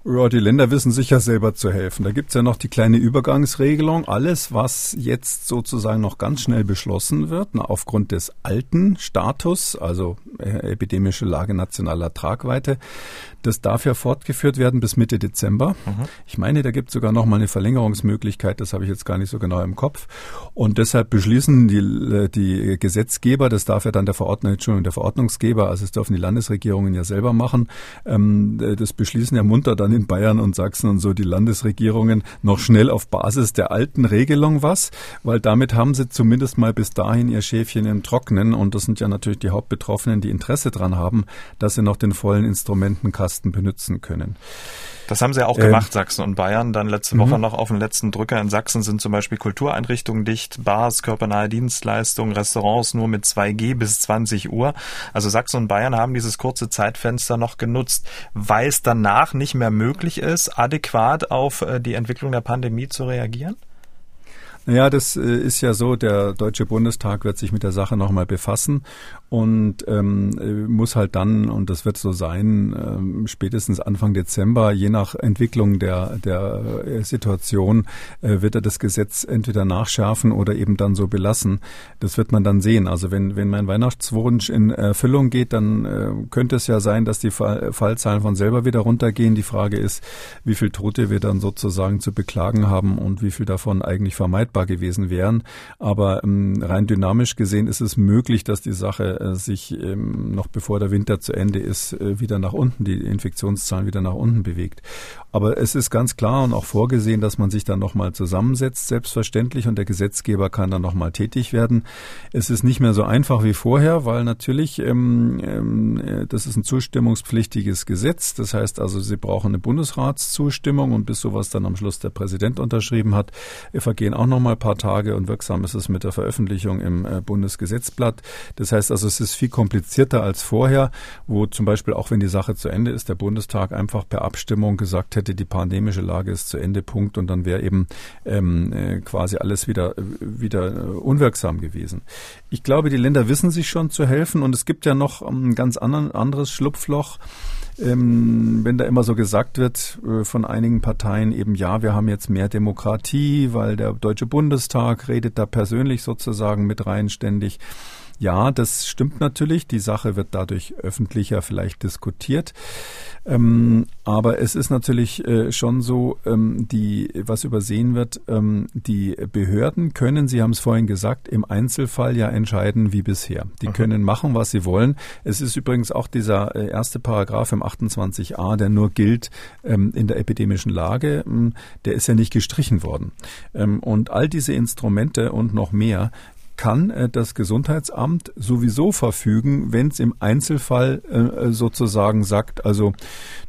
Ja, die Länder wissen sicher selber zu helfen. Da gibt's ja noch die kleine Übergangsregelung. Alles, was jetzt sozusagen noch ganz schnell beschlossen wird, na, aufgrund des alten Status, also äh, epidemische Lage nationaler Tragweite, das darf ja fortgeführt werden bis Mitte Dezember. Mhm. Ich meine, da gibt es sogar noch mal eine Verlängerungsmöglichkeit, das habe ich jetzt gar nicht so genau im Kopf. Und deshalb beschließen die, äh, die Gesetzgeber, das darf ja dann der Verordnung, Entschuldigung, der Verordnungsgeber, also es dürfen die Landesregierungen ja selber machen, ähm, das beschließen ja munter dann in Bayern und Sachsen und so die Landesregierungen noch schnell auf Basis der alten Regelung was, weil damit haben sie zumindest mal bis dahin ihr Schäfchen im Trocknen und das sind ja natürlich die Hauptbetroffenen, die Interesse dran haben, dass sie noch den vollen Instrumentenkasten Kasten benutzen können. Das haben sie auch ähm, gemacht, Sachsen und Bayern. Dann letzte Woche mhm. noch auf den letzten Drücker. In Sachsen sind zum Beispiel Kultureinrichtungen dicht, Bars, körpernahe Dienstleistungen, Restaurants nur mit 2G bis 20 Uhr. Also Sachsen und Bayern haben dieses kurze Zeitfenster noch genutzt, weil es danach nicht mehr möglich ist, adäquat auf äh, die Entwicklung der Pandemie zu reagieren? Ja, das äh, ist ja so, der Deutsche Bundestag wird sich mit der Sache nochmal befassen und ähm, äh, muss halt dann, und das wird so sein, ähm, spätestens Anfang Dezember, je nach Entwicklung der, der äh, Situation, äh, wird er das Gesetz entweder nachschärfen oder eben dann so belassen. Das wird man dann sehen. Also wenn, wenn mein Weihnachtswunsch in Erfüllung geht, dann äh, könnte es ja sein, dass die Fall, Fallzahlen von selber wieder runtergehen. Die Frage ist, wie viel Tote wir dann sozusagen zu beklagen haben und wie viel davon eigentlich vermeidbar gewesen wären. Aber ähm, rein dynamisch gesehen ist es möglich, dass die Sache äh, sich ähm, noch bevor der Winter zu Ende ist, äh, wieder nach unten, die Infektionszahlen wieder nach unten bewegt. Aber es ist ganz klar und auch vorgesehen, dass man sich dann nochmal zusammensetzt, selbstverständlich, und der Gesetzgeber kann dann nochmal tätig werden. Es ist nicht mehr so einfach wie vorher, weil natürlich, ähm, ähm, äh, das ist ein zustimmungspflichtiges Gesetz. Das heißt also, Sie brauchen eine Bundesratszustimmung und bis sowas dann am Schluss der Präsident unterschrieben hat, vergehen auch nochmal ein paar Tage und wirksam ist es mit der Veröffentlichung im äh, Bundesgesetzblatt. Das heißt also, es ist viel komplizierter als vorher, wo zum Beispiel auch wenn die Sache zu Ende ist, der Bundestag einfach per Abstimmung gesagt hätte, die pandemische Lage ist zu Ende, Punkt, und dann wäre eben ähm, äh, quasi alles wieder, wieder unwirksam gewesen. Ich glaube, die Länder wissen sich schon zu helfen und es gibt ja noch ein ganz anderes Schlupfloch. Ähm, wenn da immer so gesagt wird äh, von einigen Parteien eben, ja, wir haben jetzt mehr Demokratie, weil der Deutsche Bundestag redet da persönlich sozusagen mit rein ständig. Ja, das stimmt natürlich. Die Sache wird dadurch öffentlicher vielleicht diskutiert. Ähm, aber es ist natürlich äh, schon so, ähm, die, was übersehen wird, ähm, die Behörden können, Sie haben es vorhin gesagt, im Einzelfall ja entscheiden wie bisher. Die mhm. können machen, was sie wollen. Es ist übrigens auch dieser äh, erste Paragraph im 28a, der nur gilt ähm, in der epidemischen Lage, ähm, der ist ja nicht gestrichen worden. Ähm, und all diese Instrumente und noch mehr kann äh, das Gesundheitsamt sowieso verfügen, wenn es im Einzelfall äh, sozusagen sagt, also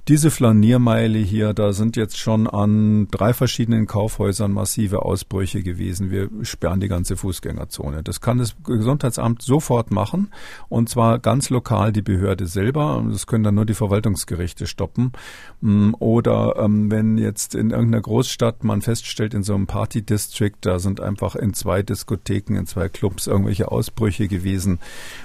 diese Flaniermeile hier, da sind jetzt schon an drei verschiedenen Kaufhäusern massive Ausbrüche gewesen. Wir sperren die ganze Fußgängerzone. Das kann das Gesundheitsamt sofort machen und zwar ganz lokal die Behörde selber. Das können dann nur die Verwaltungsgerichte stoppen. Mm, oder ähm, wenn jetzt in irgendeiner Großstadt man feststellt, in so einem Party-District, da sind einfach in zwei Diskotheken, in zwei Clubs irgendwelche Ausbrüche gewesen.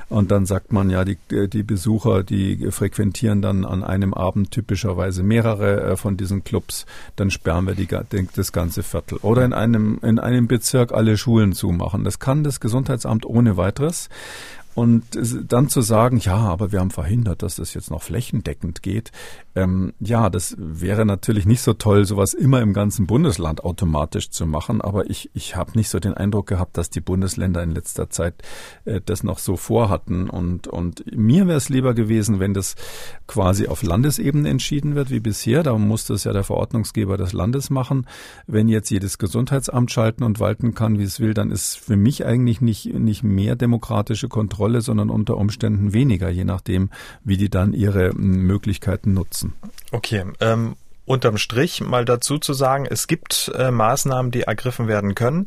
Und dann sagt man ja, die, die Besucher, die frequentieren dann an einem Abend typischerweise mehrere äh, von diesen Clubs, dann sperren wir die, das ganze Viertel. Oder in einem, in einem Bezirk alle Schulen zumachen. Das kann das Gesundheitsamt ohne weiteres. Und dann zu sagen, ja, aber wir haben verhindert, dass das jetzt noch flächendeckend geht, ähm, ja, das wäre natürlich nicht so toll, sowas immer im ganzen Bundesland automatisch zu machen. Aber ich, ich habe nicht so den Eindruck gehabt, dass die Bundesländer in letzter Zeit äh, das noch so vorhatten. Und, und mir wäre es lieber gewesen, wenn das quasi auf Landesebene entschieden wird, wie bisher. Da muss das ja der Verordnungsgeber des Landes machen. Wenn jetzt jedes Gesundheitsamt schalten und walten kann, wie es will, dann ist für mich eigentlich nicht, nicht mehr demokratische Kontrolle Kontrolle, sondern unter Umständen weniger, je nachdem, wie die dann ihre Möglichkeiten nutzen. Okay. Ähm unterm Strich mal dazu zu sagen, es gibt äh, Maßnahmen, die ergriffen werden können.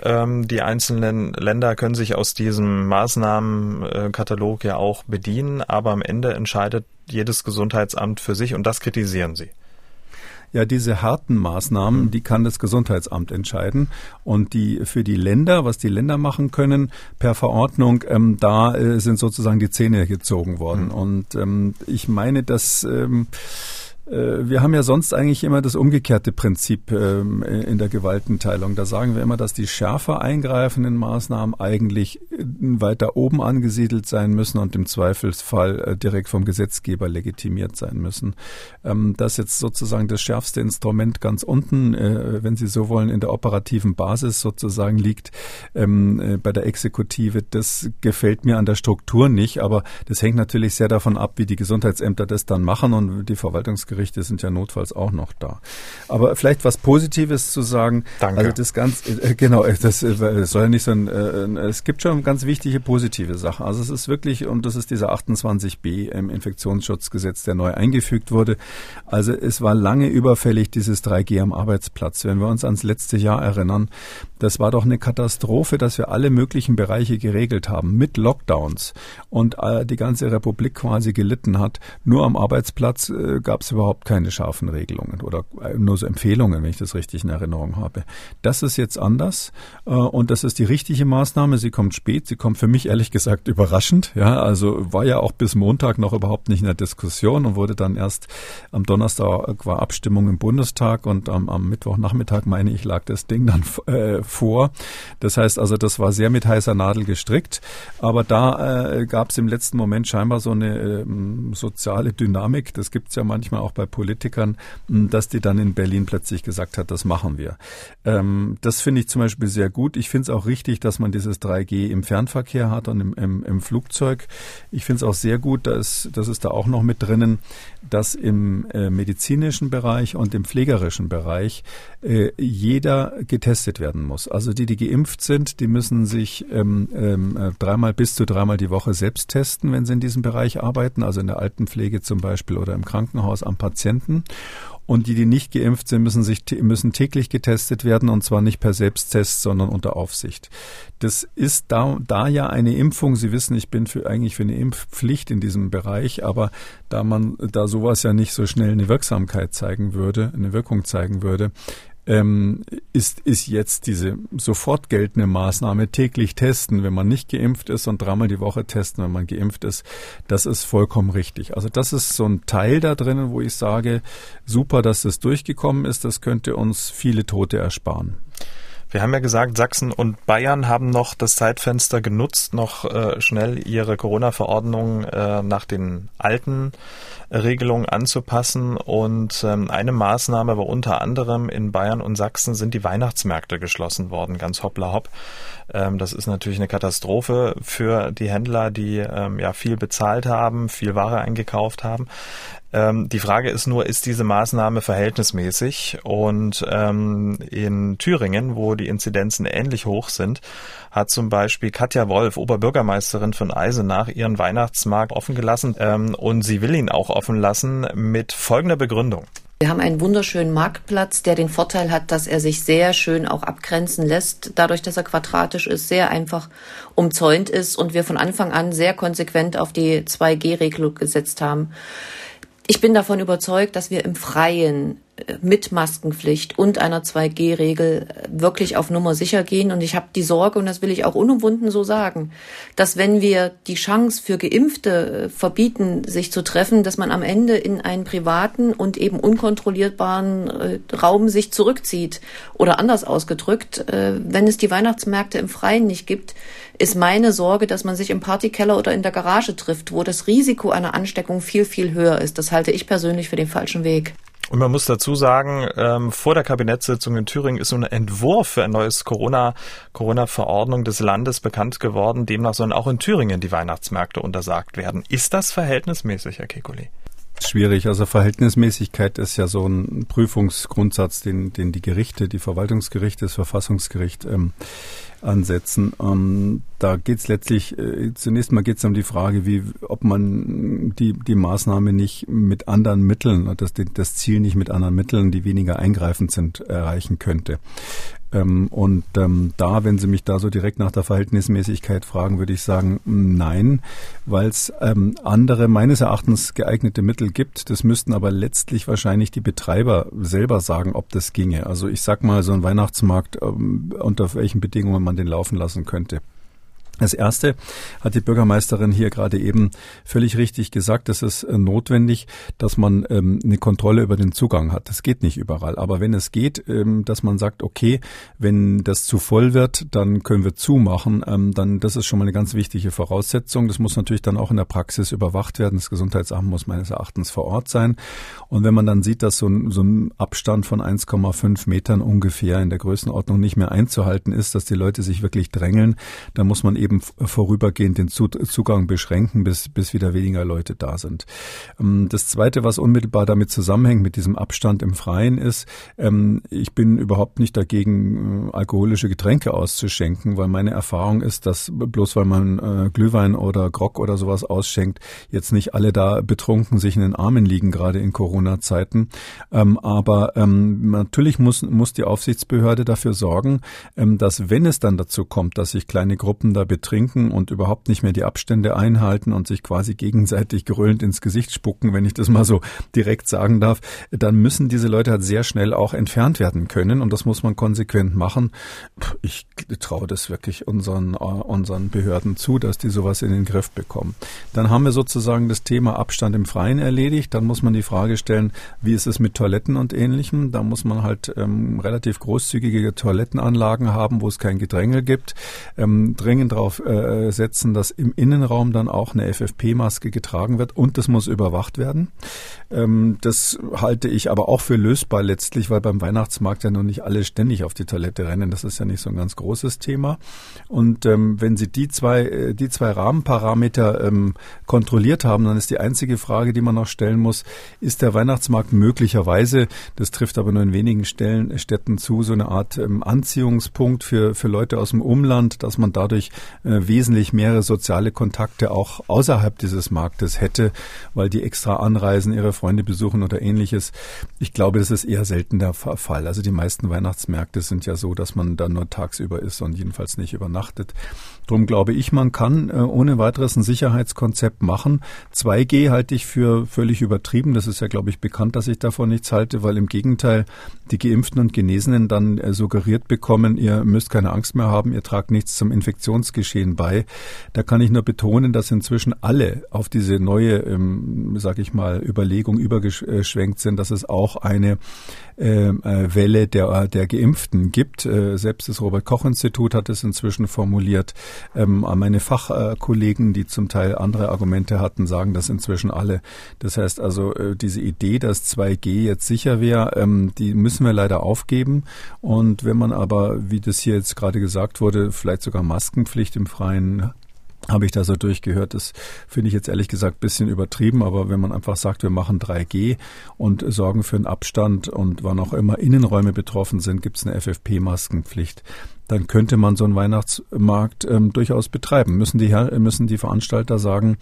Ähm, die einzelnen Länder können sich aus diesem Maßnahmenkatalog ja auch bedienen, aber am Ende entscheidet jedes Gesundheitsamt für sich und das kritisieren sie. Ja, diese harten Maßnahmen, die kann das Gesundheitsamt entscheiden. Und die für die Länder, was die Länder machen können per Verordnung, ähm, da äh, sind sozusagen die Zähne gezogen worden. Mhm. Und ähm, ich meine, dass ähm, Äh, wir haben ja sonst eigentlich immer das umgekehrte Prinzip ähm, in der Gewaltenteilung. Da sagen wir immer, dass die schärfer eingreifenden Maßnahmen eigentlich äh, weiter oben angesiedelt sein müssen und im Zweifelsfall äh, direkt vom Gesetzgeber legitimiert sein müssen. Ähm, dass jetzt sozusagen das schärfste Instrument ganz unten, wenn Sie so wollen, in der operativen Basis sozusagen liegt, ähm, bei der Exekutive, das gefällt mir an der Struktur nicht, aber das hängt natürlich sehr davon ab, wie die Gesundheitsämter das dann machen und die Verwaltungsgerichte Gerichte sind ja notfalls auch noch da. Aber vielleicht was Positives zu sagen. Danke. Also das ganz, äh, genau, das, äh, das soll ja nicht so ein, äh, es gibt schon ganz wichtige positive Sachen. Also es ist wirklich, und das ist dieser 28b im Infektionsschutzgesetz, der neu eingefügt wurde. Also es war lange überfällig, dieses 3G am Arbeitsplatz. Wenn wir uns ans letzte Jahr erinnern, das war doch eine Katastrophe, dass wir alle möglichen Bereiche geregelt haben mit Lockdowns und äh, die ganze Republik quasi gelitten hat. Nur am Arbeitsplatz äh, gab es überhaupt keine scharfen Regelungen oder nur so Empfehlungen, wenn ich das richtig in Erinnerung habe. Das ist jetzt anders äh, und das ist die richtige Maßnahme. Sie kommt spät, sie kommt für mich ehrlich gesagt überraschend. Ja, also war ja auch bis Montag noch überhaupt nicht in der Diskussion und wurde dann erst am Donnerstag war Abstimmung im Bundestag und am, am Mittwochnachmittag meine ich lag das Ding dann äh, vor. Das heißt also, das war sehr mit heißer Nadel gestrickt, aber da äh, gab es im letzten Moment scheinbar so eine äh, soziale Dynamik. Das gibt es ja manchmal auch bei Politikern, dass die dann in Berlin plötzlich gesagt hat, das machen wir. Ähm, das finde ich zum Beispiel sehr gut. Ich finde es auch richtig, dass man dieses 3G im Fernverkehr hat und im, im, im Flugzeug. Ich finde es auch sehr gut, dass, das ist da auch noch mit drinnen, dass im äh, medizinischen Bereich und im pflegerischen Bereich äh, jeder getestet werden muss. Also die, die geimpft sind, die müssen sich ähm, ähm, äh, dreimal bis zu dreimal die Woche selbst testen, wenn sie in diesem Bereich arbeiten, also in der Altenpflege zum Beispiel oder im Krankenhaus am Patienten. Und die, die nicht geimpft sind, müssen sich müssen täglich getestet werden und zwar nicht per Selbsttest, sondern unter Aufsicht. Das ist da, da ja eine Impfung. Sie wissen, ich bin für, eigentlich für eine Impfpflicht in diesem Bereich, aber da man, da sowas ja nicht so schnell eine Wirksamkeit zeigen würde, eine Wirkung zeigen würde, ähm, ist, ist jetzt diese sofort geltende Maßnahme täglich testen, wenn man nicht geimpft ist und dreimal die Woche testen, wenn man geimpft ist. Das ist vollkommen richtig. Also das ist so ein Teil da drinnen, wo ich sage, super, dass das durchgekommen ist. Das könnte uns viele Tote ersparen. Wir haben ja gesagt, Sachsen und Bayern haben noch das Zeitfenster genutzt, noch äh, schnell ihre Corona-Verordnung äh, nach den alten Regelungen anzupassen. Und ähm, eine Maßnahme war unter anderem in Bayern und Sachsen sind die Weihnachtsmärkte geschlossen worden, ganz hoppla hopp. Ähm, das ist natürlich eine Katastrophe für die Händler, die ähm, ja viel bezahlt haben, viel Ware eingekauft haben. Ähm, die Frage ist nur, ist diese Maßnahme verhältnismäßig? Und ähm, in Thüringen, wo die Inzidenzen ähnlich hoch sind, hat zum Beispiel Katja Wolf, Oberbürgermeisterin von Eisenach, ihren Weihnachtsmarkt offen gelassen ähm, und sie will ihn auch offen lassen mit folgender Begründung. Wir haben einen wunderschönen Marktplatz, der den Vorteil hat, dass er sich sehr schön auch abgrenzen lässt, dadurch, dass er quadratisch ist, sehr einfach umzäunt ist und wir von Anfang an sehr konsequent auf die 2G-Regelung gesetzt haben. Ich bin davon überzeugt, dass wir im Freien äh, mit Maskenpflicht und einer 2G-Regel äh, wirklich auf Nummer sicher gehen. Und ich habe die Sorge, und das will ich auch unumwunden so sagen, dass wenn wir die Chance für Geimpfte äh, verbieten, sich zu treffen, dass man am Ende in einen privaten und eben unkontrollierbaren Raum sich zurückzieht. Oder anders ausgedrückt, wenn es die Weihnachtsmärkte im Freien nicht gibt, ist meine Sorge, dass man sich im Partykeller oder in der Garage trifft, wo das Risiko einer Ansteckung viel, viel höher ist. Das halte ich persönlich für den falschen Weg. Und man muss dazu sagen, ähm, vor der Kabinettssitzung in Thüringen ist so ein Entwurf für ein neues Corona, Corona-Verordnung des Landes bekannt geworden. Demnach sollen auch in Thüringen die Weihnachtsmärkte untersagt werden. Ist das verhältnismäßig, Herr Kekulé? Schwierig. Also Verhältnismäßigkeit ist ja so ein Prüfungsgrundsatz, den, den die Gerichte, die Verwaltungsgerichte, das Verfassungsgericht ähm, ansetzen. Ähm, da geht es letztlich, äh, zunächst mal geht es um die Frage, wie, ob man die, die Maßnahme nicht mit anderen Mitteln, das, das Ziel nicht mit anderen Mitteln, die weniger eingreifend sind, erreichen könnte. Ähm, und ähm, da, wenn Sie mich da so direkt nach der Verhältnismäßigkeit fragen, würde ich sagen, nein, weil es ähm, andere meines Erachtens geeignete Mittel gibt. Das müssten aber letztlich wahrscheinlich die Betreiber selber sagen, ob das ginge. Also ich sag mal, so ein Weihnachtsmarkt, ähm, unter welchen Bedingungen man den laufen lassen könnte. Das erste hat die Bürgermeisterin hier gerade eben völlig richtig gesagt. Es ist äh, notwendig, dass man ähm, eine Kontrolle über den Zugang hat. Das geht nicht überall. Aber wenn es geht, ähm, dass man sagt, okay, wenn das zu voll wird, dann können wir zumachen. Ähm, dann, das ist schon mal eine ganz wichtige Voraussetzung. Das muss natürlich dann auch in der Praxis überwacht werden. Das Gesundheitsamt muss meines Erachtens vor Ort sein. Und wenn man dann sieht, dass so ein, so ein Abstand von 1,5 Metern ungefähr in der Größenordnung nicht mehr einzuhalten ist, dass die Leute sich wirklich drängeln, dann muss man eben vorübergehend den Zugang beschränken, bis, bis wieder weniger Leute da sind. Ähm, das Zweite, was unmittelbar damit zusammenhängt, mit diesem Abstand im Freien ist, ähm, ich bin überhaupt nicht dagegen, äh, alkoholische Getränke auszuschenken, weil meine Erfahrung ist, dass bloß weil man äh, Glühwein oder Grog oder sowas ausschenkt, jetzt nicht alle da betrunken sich in den Armen liegen, gerade in Corona-Zeiten. Ähm, aber natürlich muss, muss die Aufsichtsbehörde dafür sorgen, dass wenn es dann dazu kommt, dass sich kleine Gruppen da betrinken und überhaupt nicht mehr die Abstände einhalten und sich quasi gegenseitig grölend ins Gesicht spucken, wenn ich das mal so direkt sagen darf, dann müssen diese Leute halt sehr schnell auch entfernt werden können und das muss man konsequent machen. Ich traue das wirklich unseren, äh, unseren Behörden zu, dass die sowas in den Griff bekommen. Dann haben wir sozusagen das Thema Abstand im Freien erledigt. Dann muss man die Frage stellen, wie ist es mit Toiletten und Ähnlichem? Da muss man halt ähm, relativ großzügige Toilettenanlagen haben, wo es kein Gedränge gibt. Ähm, dringend darauf äh, setzen, dass im Innenraum dann auch eine FFP-Maske getragen wird und das muss überwacht werden. Ähm, das halte ich aber auch für lösbar letztlich, weil beim Weihnachtsmarkt ja noch nicht alle ständig auf die Toilette rennen. Das ist ja nicht so ein ganz großes Thema. Und ähm, wenn Sie die zwei, äh, die zwei Rahmenparameter ähm, kontrolliert haben, dann ist die einzige Frage, die man noch stellen muss, ist der Weihnachtsmarkt möglicherweise, das trifft aber nur in wenigen Stellen, Städten zu, so eine Art ähm, Anziehungspunkt für, für Leute aus dem Umland, dass man dadurch wesentlich mehrere soziale Kontakte auch außerhalb dieses Marktes hätte, weil die extra anreisen, ihre Freunde besuchen oder ähnliches. Ich glaube, das ist eher selten der Fall. Also die meisten Weihnachtsmärkte sind ja so, dass man da nur tagsüber ist und jedenfalls nicht übernachtet. Drum glaube ich, man kann äh, ohne weiteres ein Sicherheitskonzept machen. 2G halte ich für völlig übertrieben. Das ist ja, glaube ich, bekannt, dass ich davon nichts halte, weil im Gegenteil die Geimpften und Genesenen dann äh, suggeriert bekommen, ihr müsst keine Angst mehr haben, ihr tragt nichts zum Infektionsgeschehen bei. Da kann ich nur betonen, dass inzwischen alle auf diese neue, ähm, sage ich mal, Überlegung übergeschwenkt sind, dass es auch eine ähm, äh, Welle der, der Geimpften gibt. Äh, selbst das Robert-Koch-Institut hat es inzwischen formuliert. Ähm, meine Fachkollegen, die zum Teil andere Argumente hatten, sagen das inzwischen alle. Das heißt also, äh, diese Idee, dass 2G jetzt sicher wäre, ähm, die müssen wir leider aufgeben. Und wenn man aber, wie das hier jetzt gerade gesagt wurde, vielleicht sogar Maskenpflicht im Freien habe ich da so durchgehört. Das finde ich jetzt ehrlich gesagt bisschen übertrieben, aber wenn man einfach sagt, wir machen 3G und sorgen für einen Abstand und wann auch immer Innenräume betroffen sind, gibt es eine FFP-Maskenpflicht dann könnte man so einen Weihnachtsmarkt ähm, durchaus betreiben. Müssen die, müssen die Veranstalter sagen,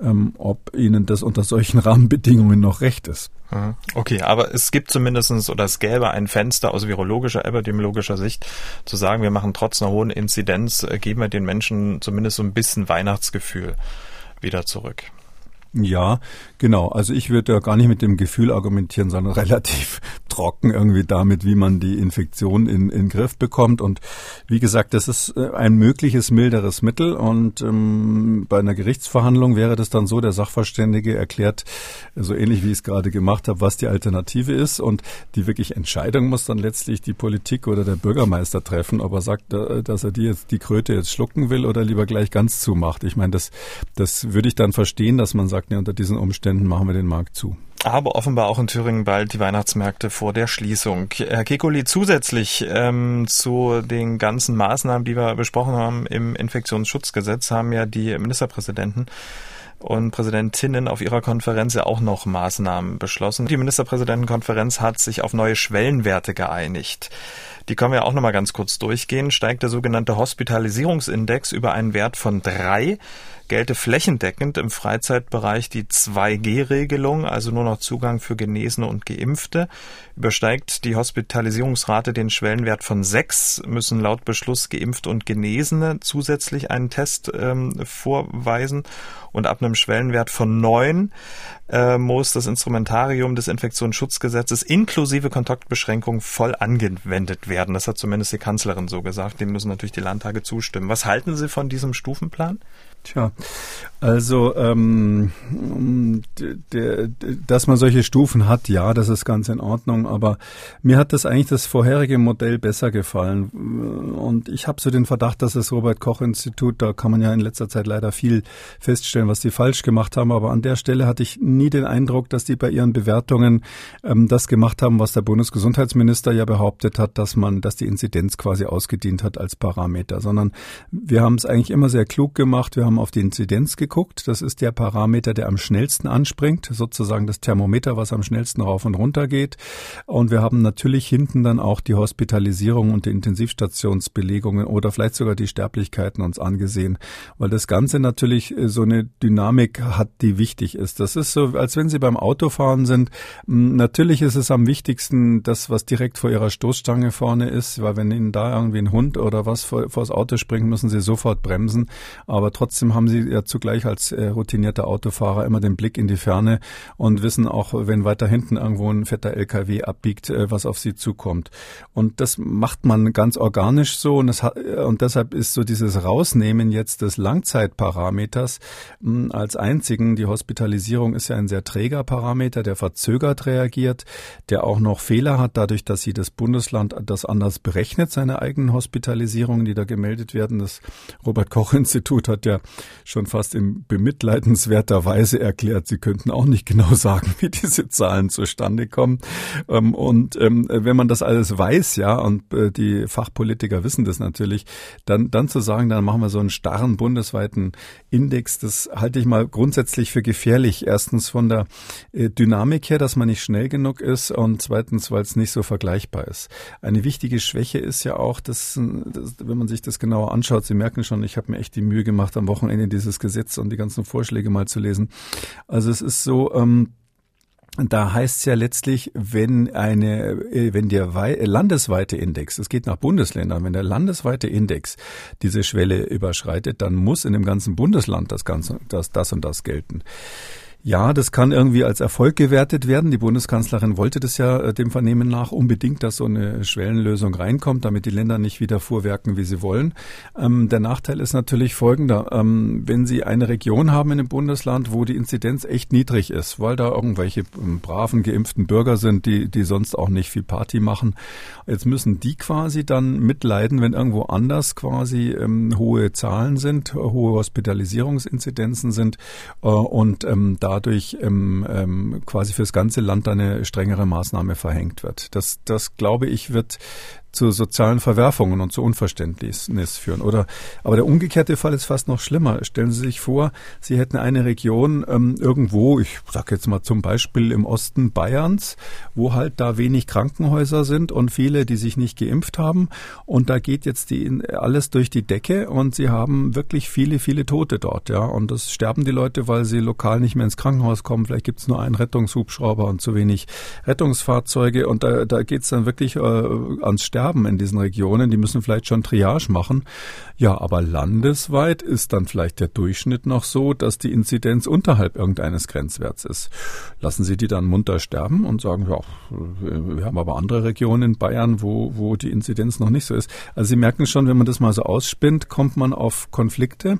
ähm, ob ihnen das unter solchen Rahmenbedingungen noch recht ist. Mhm. Okay, aber es gibt zumindestens oder es gäbe ein Fenster aus virologischer, epidemiologischer Sicht zu sagen, wir machen trotz einer hohen Inzidenz, äh, geben wir den Menschen zumindest so ein bisschen Weihnachtsgefühl wieder zurück. Ja, genau. Also ich würde ja gar nicht mit dem Gefühl argumentieren, sondern relativ trocken irgendwie damit, wie man die Infektion in, in Griff bekommt. Und wie gesagt, das ist äh, ein mögliches milderes Mittel. Und ähm, bei einer Gerichtsverhandlung wäre das dann so, der Sachverständige erklärt, so ähnlich wie ich es gerade gemacht habe, was die Alternative ist. Und die wirklich Entscheidung muss dann letztlich die Politik oder der Bürgermeister treffen, ob er sagt, äh, dass er die jetzt die Kröte jetzt schlucken will oder lieber gleich ganz zumacht. Ich meine, das, das würde ich dann verstehen, dass man sagt, ja, unter diesen Umständen machen wir den Markt zu. Aber offenbar auch in Thüringen bald die Weihnachtsmärkte vor der Schließung. Herr Kekuli, zusätzlich ähm, zu den ganzen Maßnahmen, die wir besprochen haben im Infektionsschutzgesetz, haben ja die Ministerpräsidenten und Präsidentinnen auf ihrer Konferenz ja auch noch Maßnahmen beschlossen. Die Ministerpräsidentenkonferenz hat sich auf neue Schwellenwerte geeinigt. Die können wir auch noch mal ganz kurz durchgehen. Steigt der sogenannte Hospitalisierungsindex über einen Wert von drei, gelte flächendeckend im Freizeitbereich die 2G-Regelung, also nur noch Zugang für Genesene und Geimpfte. Übersteigt die Hospitalisierungsrate den Schwellenwert von sechs, müssen laut Beschluss Geimpft und Genesene zusätzlich einen Test ähm, vorweisen. Und ab einem Schwellenwert von neun äh, muss das Instrumentarium des Infektionsschutzgesetzes inklusive Kontaktbeschränkung voll angewendet werden. Das hat zumindest die Kanzlerin so gesagt. Dem müssen natürlich die Landtage zustimmen. Was halten Sie von diesem Stufenplan? Tja, also ähm, der, dass man solche Stufen hat, ja, das ist ganz in Ordnung. Aber mir hat das eigentlich das vorherige Modell besser gefallen. Und ich habe so den Verdacht, dass das Robert Koch Institut, da kann man ja in letzter Zeit leider viel feststellen, was die falsch gemacht haben. Aber an der Stelle hatte ich nie den Eindruck, dass die bei ihren Bewertungen ähm, das gemacht haben, was der Bundesgesundheitsminister ja behauptet hat, dass man, dass die Inzidenz quasi ausgedient hat als Parameter, sondern wir haben es eigentlich immer sehr klug gemacht. Wir haben auf die Inzidenz geguckt. Das ist der Parameter, der am schnellsten anspringt, sozusagen das Thermometer, was am schnellsten rauf und runter geht. Und wir haben natürlich hinten dann auch die Hospitalisierung und die Intensivstationsbelegungen oder vielleicht sogar die Sterblichkeiten uns angesehen, weil das Ganze natürlich äh, so eine Dynamik hat, die wichtig ist. Das ist so, als wenn Sie beim Autofahren sind. Natürlich ist es am wichtigsten, das, was direkt vor Ihrer Stoßstange vorne ist, weil wenn Ihnen da irgendwie ein Hund oder was vor, vor das Auto springt, müssen Sie sofort bremsen. Aber trotzdem haben Sie ja zugleich als äh, routinierter Autofahrer immer den Blick in die Ferne und wissen auch, wenn weiter hinten irgendwo ein fetter LKW abbiegt, äh, was auf Sie zukommt. Und das macht man ganz organisch so und, das und deshalb ist so dieses Rausnehmen jetzt des Langzeitparameters mh, hm, als einzigen, die Hospitalisierung ist ja ein sehr träger Parameter, der verzögert reagiert, der auch noch Fehler hat, dadurch, dass sie das Bundesland das anders berechnet, seine eigenen Hospitalisierungen, die da gemeldet werden. Das Robert Koch Institut hat ja schon fast in bemitleidenswerter Weise erklärt, sie könnten auch nicht genau sagen, wie diese Zahlen zustande kommen. Ähm, und ähm, wenn man das alles weiß, ja, und äh, die Fachpolitiker wissen das natürlich, dann, dann zu sagen, dann machen wir so einen starren bundesweiten Index, das halte ich mal grundsätzlich für gefährlich. Erstens von der äh, Dynamik her, dass man nicht schnell genug ist und zweitens, weil es nicht so vergleichbar ist. Eine wichtige Schwäche ist ja auch, dass, dass wenn man sich das genauer anschaut, Sie merken schon, ich habe mir echt die Mühe gemacht, am Wochenende dieses Gesetz und die ganzen Vorschläge mal zu lesen. Also es ist so, ähm, da heißt es ja letztlich, wenn eine, äh, wenn der landesweite Index, es geht nach Bundesländern, wenn der landesweite Index diese Schwelle überschreitet, dann muss in dem ganzen Bundesland das Ganze, das, das und das gelten. Ja, das kann irgendwie als Erfolg gewertet werden. Die Bundeskanzlerin wollte das ja äh, dem Vernehmen nach unbedingt, dass so eine Schwellenlösung reinkommt, damit die Länder nicht wieder vorwerken, wie sie wollen. Ähm, der Nachteil ist natürlich folgender. Ähm, wenn Sie eine Region haben in einem Bundesland, wo die Inzidenz echt niedrig ist, weil da irgendwelche ähm, braven, geimpften Bürger sind, die, die sonst auch nicht viel Party machen, jetzt müssen die quasi dann mitleiden, wenn irgendwo anders quasi ähm, hohe Zahlen sind, hohe Hospitalisierungsinzidenzen sind äh, und ähm, da dadurch ähm, ähm, quasi fürs ganze Land eine strengere Maßnahme verhängt wird. Das, das glaube ich, wird zu sozialen Verwerfungen und zu Unverständnis führen. Oder aber der umgekehrte Fall ist fast noch schlimmer. Stellen Sie sich vor, Sie hätten eine Region ähm, irgendwo, ich sage jetzt mal zum Beispiel im Osten Bayerns, wo halt da wenig Krankenhäuser sind und viele, die sich nicht geimpft haben. Und da geht jetzt die, alles durch die Decke und Sie haben wirklich viele, viele Tote dort. Ja, und das sterben die Leute, weil sie lokal nicht mehr ins Krankenhaus kommen. Vielleicht gibt es nur einen Rettungshubschrauber und zu wenig Rettungsfahrzeuge. Und da, da geht es dann wirklich äh, ans Sterben sterben in diesen Regionen, die müssen vielleicht schon Triage machen. Ja, aber landesweit ist dann vielleicht der Durchschnitt noch so, dass die Inzidenz unterhalb irgendeines Grenzwerts ist. Lassen Sie die dann munter sterben und sagen, ja, wir haben aber andere Regionen in Bayern, wo, wo die Inzidenz noch nicht so ist. Also Sie merken schon, wenn man das mal so ausspinnt, kommt man auf Konflikte.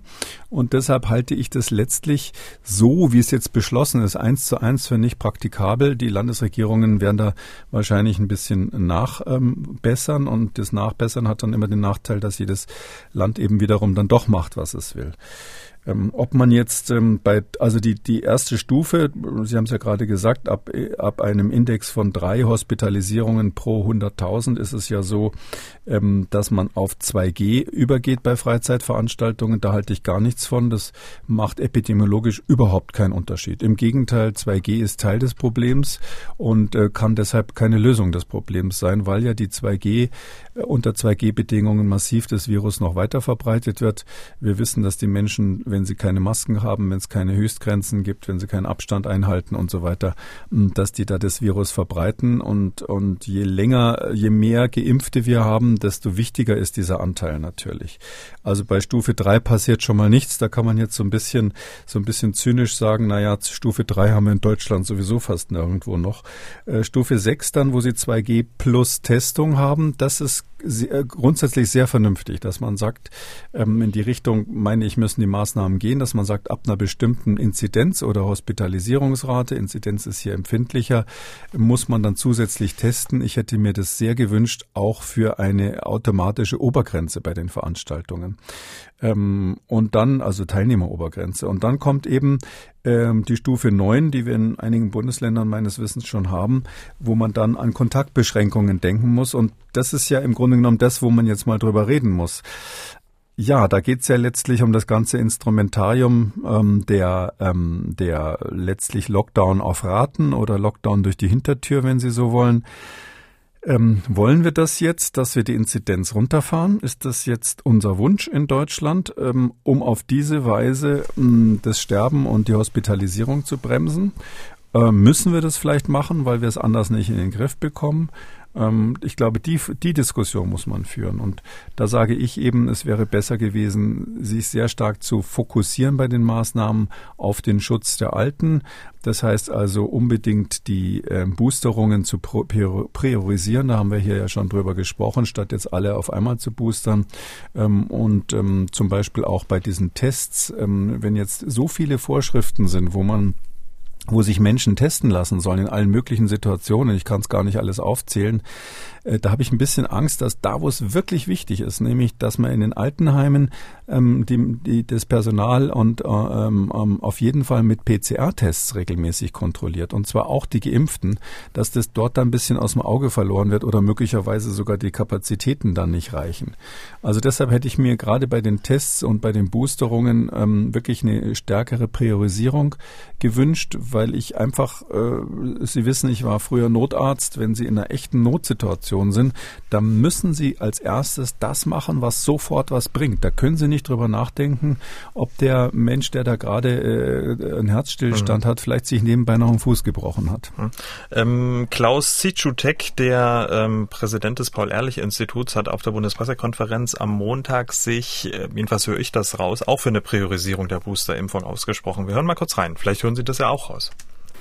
Und deshalb halte ich das letztlich so, wie es jetzt beschlossen ist, eins zu eins für nicht praktikabel. Die Landesregierungen werden da wahrscheinlich ein bisschen nachbessern. Ähm, und das Nachbessern hat dann immer den Nachteil, dass jedes Land eben wiederum dann doch macht, was es will. Ähm, ob man jetzt ähm, bei, also die, die erste Stufe, Sie haben es ja gerade gesagt, ab, ab einem Index von drei Hospitalisierungen pro 100.000 ist es ja so, ähm, dass man auf 2G übergeht bei Freizeitveranstaltungen. Da halte ich gar nichts von. Das macht epidemiologisch überhaupt keinen Unterschied. Im Gegenteil, 2G ist Teil des Problems und äh, kann deshalb keine Lösung des Problems sein, weil ja die 2G äh, unter 2G-Bedingungen massiv das Virus noch weiter verbreitet wird. Wir wissen, dass die Menschen wenn sie keine Masken haben, wenn es keine Höchstgrenzen gibt, wenn sie keinen Abstand einhalten und so weiter, dass die da das Virus verbreiten. Und, und je länger, je mehr Geimpfte wir haben, desto wichtiger ist dieser Anteil natürlich. Also bei Stufe 3 passiert schon mal nichts. Da kann man jetzt so ein bisschen, so ein bisschen zynisch sagen, naja, Stufe 3 haben wir in Deutschland sowieso fast nirgendwo noch. Äh, Stufe 6 dann, wo sie 2G plus Testung haben, das ist sehr, grundsätzlich sehr vernünftig, dass man sagt, ähm, in die Richtung, meine ich, müssen die Maßnahmen gehen, dass man sagt, ab einer bestimmten Inzidenz oder Hospitalisierungsrate, Inzidenz ist hier empfindlicher, muss man dann zusätzlich testen. Ich hätte mir das sehr gewünscht, auch für eine automatische Obergrenze bei den Veranstaltungen. Ähm, und dann, also Teilnehmerobergrenze. Und dann kommt eben ähm, die Stufe 9, die wir in einigen Bundesländern meines Wissens schon haben, wo man dann an Kontaktbeschränkungen denken muss. Und das ist ja im Grunde genommen das, wo man jetzt mal drüber reden muss. Ja, da geht's ja letztlich um das ganze Instrumentarium ähm, der, ähm, der letztlich Lockdown auf Raten oder Lockdown durch die Hintertür, wenn Sie so wollen. Ähm, wollen wir das jetzt, dass wir die Inzidenz runterfahren? Ist das jetzt unser Wunsch in Deutschland, ähm, um auf diese Weise ähm, das Sterben und die Hospitalisierung zu bremsen? Äh, müssen wir das vielleicht machen, weil wir es anders nicht in den Griff bekommen? Ähm, ich glaube, die, die Diskussion muss man führen. Und da sage ich eben, es wäre besser gewesen, sich sehr stark zu fokussieren bei den Maßnahmen auf den Schutz der Alten. Das heißt also unbedingt die äh, Boosterungen zu priorisieren. Da haben wir hier ja schon drüber gesprochen, statt jetzt alle auf einmal zu boostern. Ähm, und ähm, zum Beispiel auch bei diesen Tests, ähm, wenn jetzt so viele Vorschriften sind, wo man wo sich Menschen testen lassen sollen in allen möglichen Situationen. Ich kann es gar nicht alles aufzählen. Äh, da habe ich ein bisschen Angst, dass da, wo es wirklich wichtig ist, nämlich, dass man in den Altenheimen ähm, die, die, das Personal und äh, ähm, ähm auf jeden Fall mit PCR-Tests regelmäßig kontrolliert. Und zwar auch die Geimpften, dass das dort dann ein bisschen aus dem Auge verloren wird oder möglicherweise sogar die Kapazitäten dann nicht reichen. Also deshalb hätte ich mir gerade bei den Tests und bei den Boosterungen ähm, wirklich eine stärkere Priorisierung gewünscht, weil ich einfach, äh, Sie wissen, ich war früher Notarzt, wenn Sie in einer echten Notsituation sind, dann müssen Sie als erstes das machen, was sofort was bringt. Da können Sie nicht drüber nachdenken, ob der Mensch, der da gerade äh, einen Herzstillstand mhm. hat, vielleicht sich nebenbei noch einen Fuß gebrochen hat. Mhm. Ähm, Klaus Zitschutek, der ähm, Präsident des Paul-Ehrlich-Instituts, hat auf der Bundespressekonferenz am Montag sich, äh, jedenfalls höre ich das raus, auch für eine Priorisierung der Boosterimpfung ausgesprochen. Wir hören mal kurz rein. Vielleicht hören Sie das ja auch raus.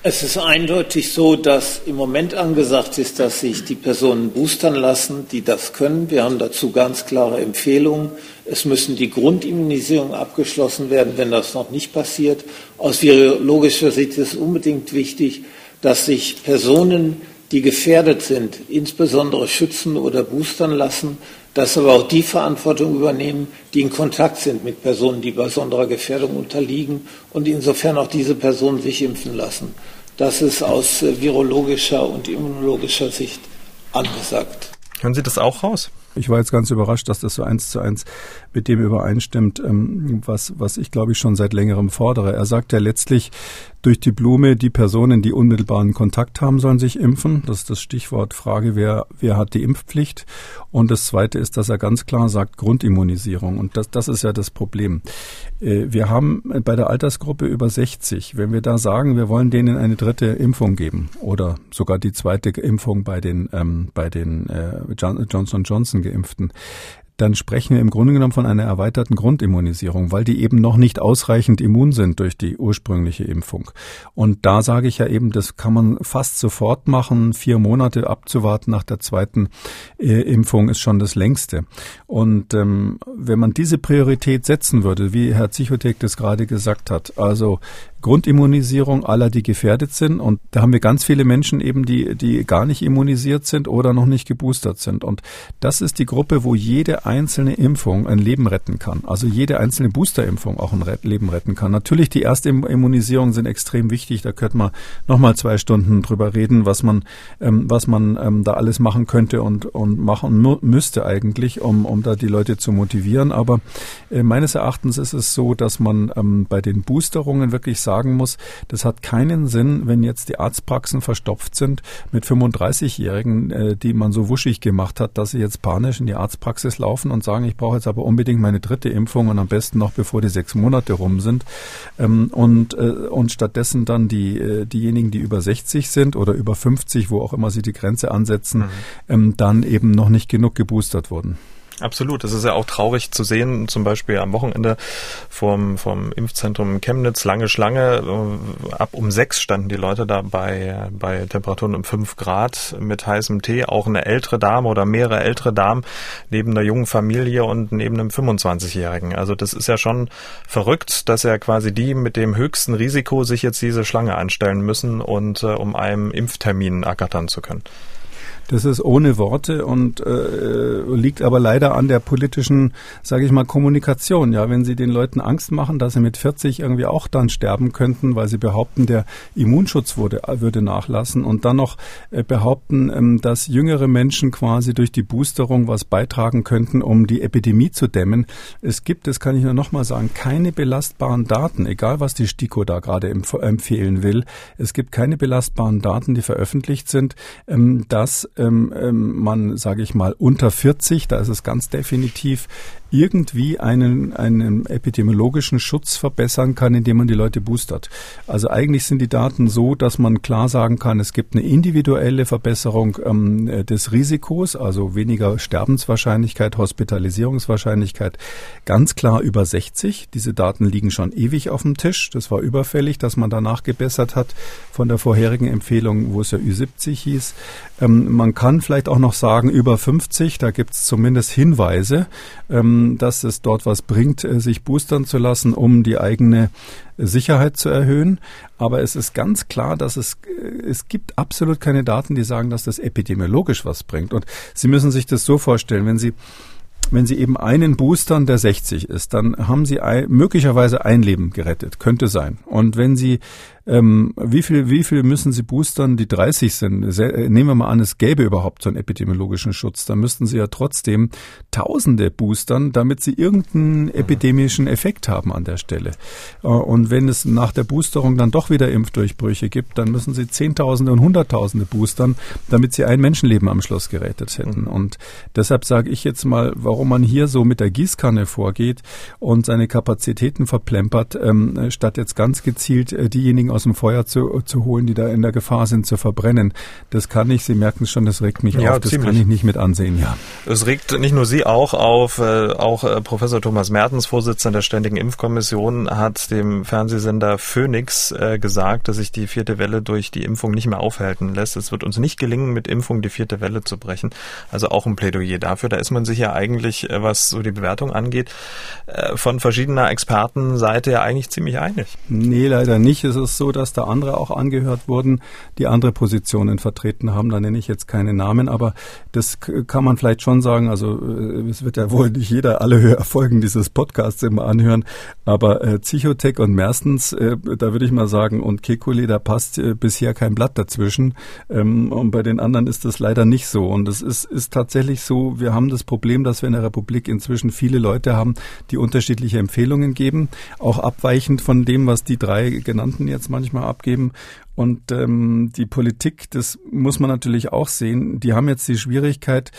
Es ist eindeutig so, dass im Moment angesagt ist, dass sich die Personen boostern lassen, die das können. Wir haben dazu ganz klare Empfehlungen. Es müssen die Grundimmunisierungen abgeschlossen werden, wenn das noch nicht passiert. Aus virologischer Sicht ist es unbedingt wichtig, dass sich Personen, die gefährdet sind, insbesondere schützen oder boostern lassen, dass aber auch die Verantwortung übernehmen, die in Kontakt sind mit Personen, die besonderer Gefährdung unterliegen und insofern auch diese Personen sich impfen lassen. Das ist aus äh, virologischer und immunologischer Sicht angesagt. Hören Sie das auch raus? Ich war jetzt ganz überrascht, dass das so eins zu eins mit dem übereinstimmt, ähm, was, was ich glaube ich schon seit längerem fordere. Er sagt ja letztlich, durch die Blume, die Personen, die unmittelbaren Kontakt haben, sollen sich impfen. Das ist das Stichwort Frage, wer, wer hat die Impfpflicht? Und das Zweite ist, dass er ganz klar sagt, Grundimmunisierung. Und das, das ist ja das Problem. Äh, wir haben bei der Altersgruppe über 60, wenn wir da sagen, wir wollen denen eine dritte Impfung geben oder sogar die zweite Impfung bei den, ähm, bei den äh, Johnson Johnson Geimpften, dann sprechen wir im Grunde genommen von einer erweiterten Grundimmunisierung, weil die eben noch nicht ausreichend immun sind durch die ursprüngliche Impfung. Und da sage ich ja eben, das kann man fast sofort machen. Vier Monate abzuwarten nach der zweiten äh, Impfung ist schon das längste. Und ähm, wenn man diese Priorität setzen würde, wie Herr Zichotek das gerade gesagt hat, also Grundimmunisierung aller, die gefährdet sind. Und da haben wir ganz viele Menschen eben, die, die gar nicht immunisiert sind oder noch nicht geboostert sind. Und das ist die Gruppe, wo jede einzelne Impfung ein Leben retten kann. Also jede einzelne Boosterimpfung auch ein Leben retten kann. Natürlich die Erstimmunisierungen sind extrem wichtig. Da könnte man nochmal zwei Stunden drüber reden, was man, ähm, was man ähm, da alles machen könnte und, und machen müsste eigentlich, um, um da die Leute zu motivieren. Aber äh, meines Erachtens ist es so, dass man ähm, bei den Boosterungen wirklich sagt, sagen muss, das hat keinen Sinn, wenn jetzt die Arztpraxen verstopft sind mit 35-Jährigen, äh, die man so wuschig gemacht hat, dass sie jetzt panisch in die Arztpraxis laufen und sagen, ich brauche jetzt aber unbedingt meine dritte Impfung und am besten noch bevor die sechs Monate rum sind. Ähm, und, äh, und stattdessen dann die, äh, diejenigen, die über 60 sind oder über 50, wo auch immer sie die Grenze ansetzen, mhm. ähm, dann eben noch nicht genug geboostert wurden. Absolut. Es ist ja auch traurig zu sehen, zum Beispiel am Wochenende vom, vom Impfzentrum Chemnitz, lange Schlange. Ab um sechs standen die Leute da bei, bei Temperaturen um fünf Grad mit heißem Tee. Auch eine ältere Dame oder mehrere ältere Damen neben einer jungen Familie und neben einem 25-Jährigen. Also das ist ja schon verrückt, dass ja quasi die mit dem höchsten Risiko sich jetzt diese Schlange anstellen müssen und äh, um einen Impftermin ergattern zu können. Das ist ohne Worte und äh, liegt aber leider an der politischen, sage ich mal, Kommunikation. Ja, wenn Sie den Leuten Angst machen, dass sie mit 40 irgendwie auch dann sterben könnten, weil sie behaupten, der Immunschutz würde, würde nachlassen und dann noch äh, behaupten, ähm, dass jüngere Menschen quasi durch die Boosterung was beitragen könnten, um die Epidemie zu dämmen. Es gibt, das kann ich nur noch mal sagen, keine belastbaren Daten, egal was die STIKO da gerade empf empfehlen will. Es gibt keine belastbaren Daten, die veröffentlicht sind, ähm, dass ähm, ähm, man, sage ich mal, unter 40, da ist es ganz definitiv irgendwie einen, einen epidemiologischen Schutz verbessern kann, indem man die Leute boostert. Also eigentlich sind die Daten so, dass man klar sagen kann, es gibt eine individuelle Verbesserung ähm, des Risikos, also weniger Sterbenswahrscheinlichkeit, Hospitalisierungswahrscheinlichkeit, ganz klar über 60. Diese Daten liegen schon ewig auf dem Tisch. Das war überfällig, dass man danach gebessert hat von der vorherigen Empfehlung, wo es ja Ü70 hieß. Ähm, man kann vielleicht auch noch sagen, über 50, da gibt es zumindest Hinweise. Ähm, dass es dort was bringt, äh, sich boostern zu lassen, um die eigene Sicherheit zu erhöhen. Aber es ist ganz klar, dass es, äh, es gibt absolut keine Daten, die sagen, dass das epidemiologisch was bringt. Und Sie müssen sich das so vorstellen, wenn Sie wenn Sie eben einen boostern, der 60 ist, dann haben Sie möglicherweise ein Leben gerettet. Könnte sein. Und wenn Sie ähm, wie viel, wie viel müssen Sie boostern, die 30 sind? Äh, nehmen wir mal an, es gäbe überhaupt so einen epidemiologischen Schutz. Da müssten Sie ja trotzdem Tausende boostern, damit Sie irgendeinen epidemischen Effekt haben an der Stelle. Äh, und wenn es nach der Boosterung dann doch wieder Impfdurchbrüche gibt, dann müssen Sie Zehntausende und Hunderttausende boostern, damit Sie ein Menschenleben am Schluss gerettet hätten. Und deshalb sage ich jetzt mal, warum man hier so mit der Gießkanne vorgeht und seine Kapazitäten verplempert, ähm, statt jetzt ganz gezielt äh, diejenigen aus dem Feuer zu, zu holen, die da in der Gefahr sind, zu verbrennen. Das kann ich, Sie merken es schon, das regt mich ja, auf, das ziemlich. kann ich nicht mit ansehen, ja. Es regt nicht nur Sie auch auf, äh, auch äh, Professor Thomas Mertens, Vorsitzender der Ständigen Impfkommission, hat dem Fernsehsender Phoenix äh, gesagt, dass sich die vierte Welle durch die Impfung nicht mehr aufhalten lässt. Es wird uns nicht gelingen, mit Impfung die vierte Welle zu brechen. Also auch ein Plädoyer dafür. Da ist man sich ja eigentlich, was so die Bewertung angeht, von verschiedener Expertenseite ja eigentlich ziemlich einig. Nee, leider nicht. Es ist so, dass da andere auch angehört wurden, die andere Positionen vertreten haben. Da nenne ich jetzt keine Namen, aber das kann man vielleicht schon sagen. Also äh, es wird ja wohl nicht jeder alle Hörerfolgen dieses Podcasts immer anhören, aber äh, Psychotech und Merstens, äh, da würde ich mal sagen, und Kekulé, da passt äh, bisher kein Blatt dazwischen. Ähm, und bei den anderen ist das leider nicht so. Und es ist, ist tatsächlich so, wir haben das Problem, dass wir in der Republik inzwischen viele Leute haben, die unterschiedliche Empfehlungen geben, auch abweichend von dem, was die drei genannten jetzt manchmal abgeben. Und ähm, die Politik, das muss man natürlich auch sehen, die haben jetzt die Schwierigkeit,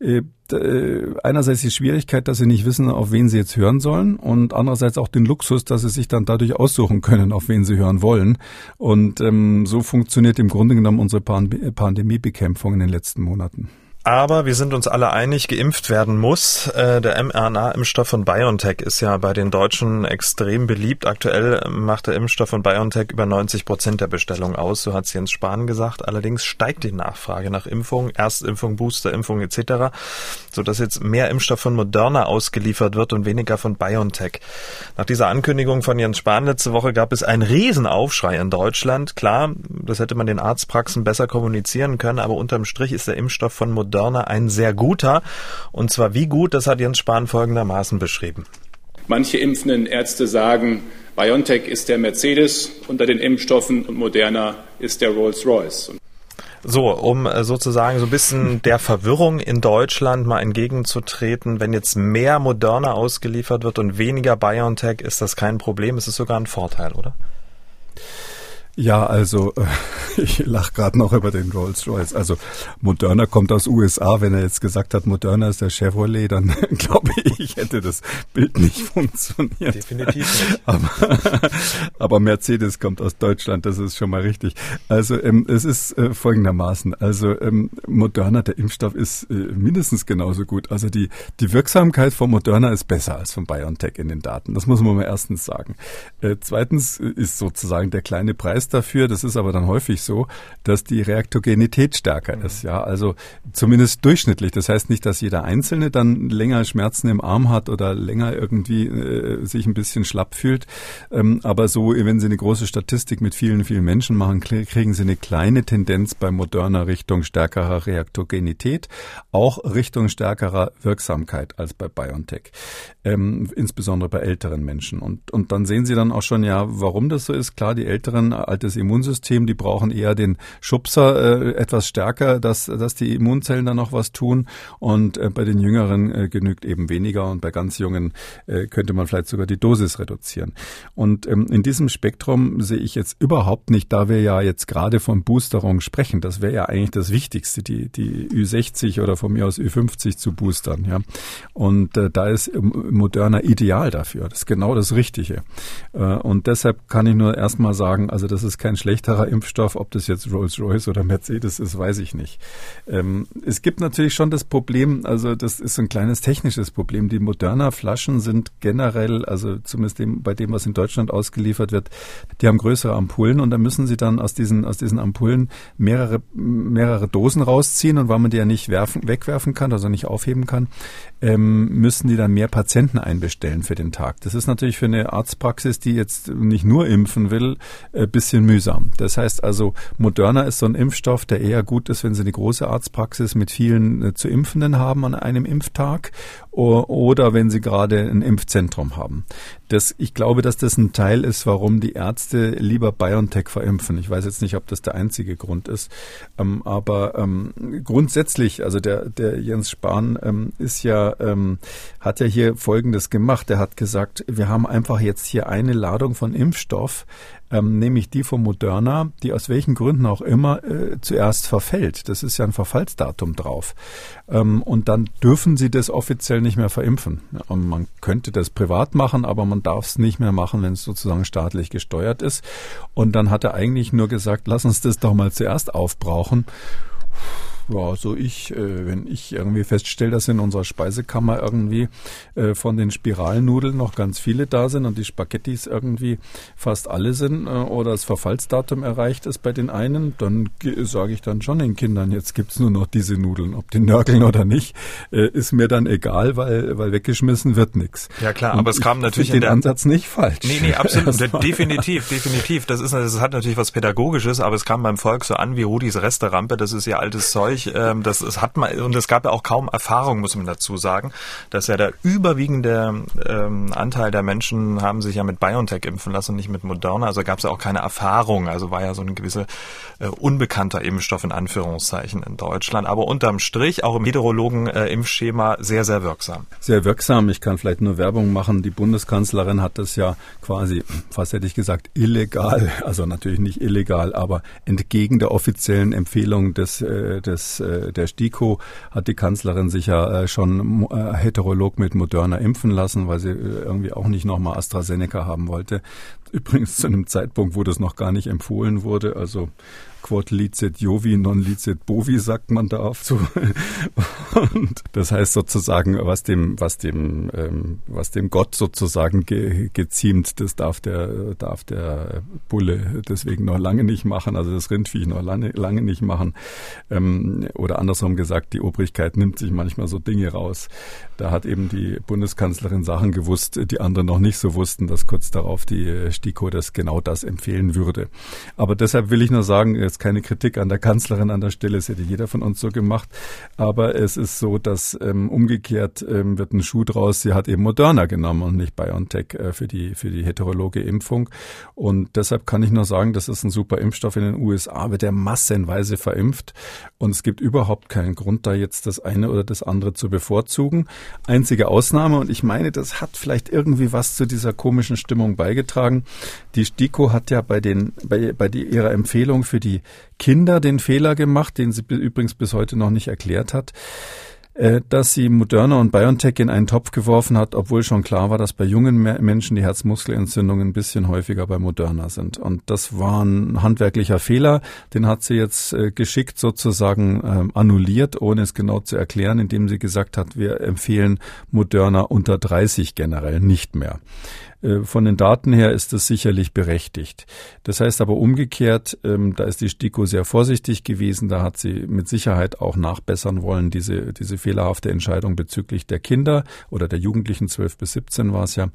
äh, äh, einerseits die Schwierigkeit, dass sie nicht wissen, auf wen sie jetzt hören sollen und andererseits auch den Luxus, dass sie sich dann dadurch aussuchen können, auf wen sie hören wollen. Und ähm, so funktioniert im Grunde genommen unsere Pandemiebekämpfung in den letzten Monaten. Aber wir sind uns alle einig, geimpft werden muss. Äh, der mRNA-Impfstoff von BioNTech ist ja bei den Deutschen extrem beliebt. Aktuell macht der Impfstoff von BioNTech über 90 Prozent der Bestellung aus, so hat Jens Spahn gesagt. Allerdings steigt die Nachfrage nach Impfung, Erstimpfung, Boosterimpfung etc., sodass jetzt mehr Impfstoff von Moderna ausgeliefert wird und weniger von BioNTech. Nach dieser Ankündigung von Jens Spahn letzte Woche gab es einen Riesenaufschrei in Deutschland. Klar, das hätte man den Arztpraxen besser kommunizieren können, aber unterm Strich ist der Impfstoff von Moderna Moderna ein sehr guter. Und zwar wie gut, das hat Jens Spahn folgendermaßen beschrieben. Manche impfenden Ärzte sagen, BioNTech ist der Mercedes unter den Impfstoffen und Moderna ist der Rolls-Royce. So, um äh, sozusagen so ein bisschen der Verwirrung in Deutschland mal entgegenzutreten, wenn jetzt mehr Moderna ausgeliefert wird und weniger BioNTech, ist das kein Problem, es ist sogar ein Vorteil, oder? Ja, also äh, ich lache gerade noch über den Rolls-Royce. Also Moderna kommt aus USA. Wenn er jetzt gesagt hat, Moderna ist der Chevrolet, dann glaube ich, hätte das Bild nicht funktioniert. Definitiv nicht. Aber, aber Mercedes kommt aus Deutschland, das ist schon mal richtig. Also ähm, es ist äh, folgendermaßen. Also ähm, Moderna, der Impfstoff ist äh, mindestens genauso gut. Also die, die Wirksamkeit von Moderna ist besser als von BioNTech in den Daten. Das muss man mal erstens sagen. Äh, zweitens ist sozusagen der kleine Preis dafür, das ist aber dann häufig so, dass die Reaktogenität stärker mhm. ist. Ja, also zumindest durchschnittlich. Das heißt nicht, dass jeder Einzelne dann länger Schmerzen im Arm hat oder länger irgendwie äh, sich ein bisschen schlapp fühlt. Ähm, aber so, wenn Sie eine große Statistik mit vielen, vielen Menschen machen, kriegen Sie eine kleine Tendenz bei moderner Richtung stärkerer Reaktogenität, auch Richtung stärkerer Wirksamkeit als bei BioNTech, ähm, insbesondere bei älteren Menschen. Und, und dann sehen Sie dann auch schon, ja, warum das so ist. Klar, die Älteren, altes Immunsystem, die brauchen eher den Schubser äh, etwas stärker, dass, dass die Immunzellen dann noch was tun. Und äh, bei den Jüngeren äh, genügt eben weniger. Und bei ganz Jungen äh, könnte man vielleicht sogar die Dosis reduzieren. Und ähm, in diesem Spektrum sehe ich jetzt überhaupt nicht, da wir ja jetzt gerade von Boosterung sprechen, das wäre ja eigentlich das Wichtigste, die, die Ü60 oder von mir aus Ü50 zu boostern. Ja. Und äh, da ist Moderna ideal dafür. Das ist genau das Richtige. Äh, und deshalb kann ich nur erstmal sagen, also das ist kein schlechterer Impfstoff, ob das jetzt Rolls-Royce oder Mercedes ist, weiß ich nicht. Ähm, es gibt natürlich schon das Problem, also das ist ein kleines technisches Problem. Die moderner Flaschen sind generell, also zumindest dem, bei dem, was in Deutschland ausgeliefert wird, die haben größere Ampullen und da müssen sie dann aus diesen, aus diesen Ampullen mehrere, mehrere Dosen rausziehen und weil man die ja nicht werfen, wegwerfen kann, also nicht aufheben kann, ähm, müssen die dann mehr Patienten einbestellen für den Tag. Das ist natürlich für eine Arztpraxis, die jetzt nicht nur impfen will, ein äh, bisschen mühsam. Das heißt also, Moderna ist so ein Impfstoff, der eher gut ist, wenn Sie eine große Arztpraxis mit vielen äh, zu Impfenden haben an einem Impftag oder wenn Sie gerade ein Impfzentrum haben. Das, ich glaube, dass das ein Teil ist, warum die Ärzte lieber BioNTech verimpfen. Ich weiß jetzt nicht, ob das der einzige Grund ist. Ähm, aber ähm, grundsätzlich, also der, der Jens Spahn ähm, ist ja, ähm, hat ja hier Folgendes gemacht. Er hat gesagt, wir haben einfach jetzt hier eine Ladung von Impfstoff, ähm, nämlich die von Moderna, die aus welchen Gründen auch immer äh, zuerst verfällt. Das ist ja ein Verfallsdatum drauf. Ähm, und dann dürfen sie das offiziell nicht mehr verimpfen. Und man könnte das privat machen, aber man darf es nicht mehr machen, wenn es sozusagen staatlich gesteuert ist. Und dann hat er eigentlich nur gesagt, lass uns das doch mal zuerst aufbrauchen. Ja, so ich, äh, wenn ich irgendwie feststelle, dass in unserer Speisekammer irgendwie äh, von den Spiralnudeln noch ganz viele da sind und die Spaghettis irgendwie fast alle sind äh, oder das Verfallsdatum erreicht ist bei den einen, dann sage ich dann schon den Kindern, jetzt gibt's nur noch diese Nudeln. Ob die nörgeln oder nicht, äh, ist mir dann egal, weil, weil weggeschmissen wird nichts. Ja klar, aber es kam natürlich den Ansatz nicht falsch. Nee, nee, absolut. definitiv, definitiv. Das ist, das hat natürlich was Pädagogisches, aber es kam beim Volk so an wie Rudis Resterampe, das ist ja altes Zeug natürlich, ähm, das, das hat man, und es gab ja auch kaum Erfahrung, muss man dazu sagen, dass ja der überwiegende ähm, Anteil der Menschen haben sich ja mit BioNTech impfen lassen nicht mit Moderna, also gab es ja auch keine Erfahrung, also war ja so ein gewisser äh, unbekannter Impfstoff in Anführungszeichen in Deutschland, aber unterm Strich auch im heterologen äh, Impfschema sehr, sehr wirksam. Sehr wirksam, ich kann vielleicht nur Werbung machen, die Bundeskanzlerin hat das ja quasi, fast hätte ich gesagt, illegal, also natürlich nicht illegal, aber entgegen der offiziellen Empfehlung des, äh, des äh, der STIKO hat die Kanzlerin sich ja äh, schon äh, heterolog mit Moderna impfen lassen, weil sie irgendwie auch nicht nochmal AstraZeneca haben wollte. Übrigens zu einem Zeitpunkt, wo das noch gar nicht empfohlen wurde. Also quod licet Jovi, non licet Bovi, sagt man da auf zu. Und das heißt sozusagen, was dem, was dem, ähm, was dem Gott sozusagen ge, geziemt, das darf der, darf der Bulle deswegen noch lange nicht machen, also das Rindviech noch lange, lange nicht machen. Ähm, oder andersrum gesagt, die Obrigkeit nimmt sich manchmal so Dinge raus. Da hat eben die Bundeskanzlerin Sachen gewusst, die andere noch nicht so wussten, dass kurz darauf die STIKO das genau das empfehlen würde. Aber deshalb will ich nur sagen, jetzt keine Kritik an der Kanzlerin an der Stelle, das hätte jeder von uns so gemacht. Aber es ist so, dass ähm, umgekehrt ähm, wird ein Schuh draus. Sie hat eben Moderna genommen und nicht BioNTech äh, für die für die heterologe Impfung. Und deshalb kann ich nur sagen, das ist ein super Impfstoff in den USA, wird er massenweise verimpft und es gibt überhaupt keinen Grund, da jetzt das eine oder das andere zu bevorzugen. Einzige Ausnahme und ich meine, das hat vielleicht irgendwie was zu dieser komischen Stimmung beigetragen. Die STIKO hat ja bei den bei, bei die, ihrer Empfehlung für die Kinder den Fehler gemacht, den sie übrigens bis heute noch nicht erklärt hat. Äh, dass sie Moderna und BioNTech in einen Topf geworfen hat, obwohl schon klar war, dass bei jungen Menschen die Herzmuskelentzündungen ein bisschen häufiger bei Moderna sind. Und das war ein handwerklicher Fehler. Den hat sie jetzt äh, geschickt sozusagen ähm, annulliert, ohne es genau zu erklären, indem sie gesagt hat, wir empfehlen Moderna unter 30 generell nicht mehr. Äh, von den Daten her ist das sicherlich berechtigt. Das heißt aber umgekehrt, ähm, da ist die STIKO sehr vorsichtig gewesen. Da hat sie mit Sicherheit auch nachbessern wollen, diese, diese fehlerhafte Entscheidung bezüglich der Kinder oder der Jugendlichen, 12 bis 17 war es ja.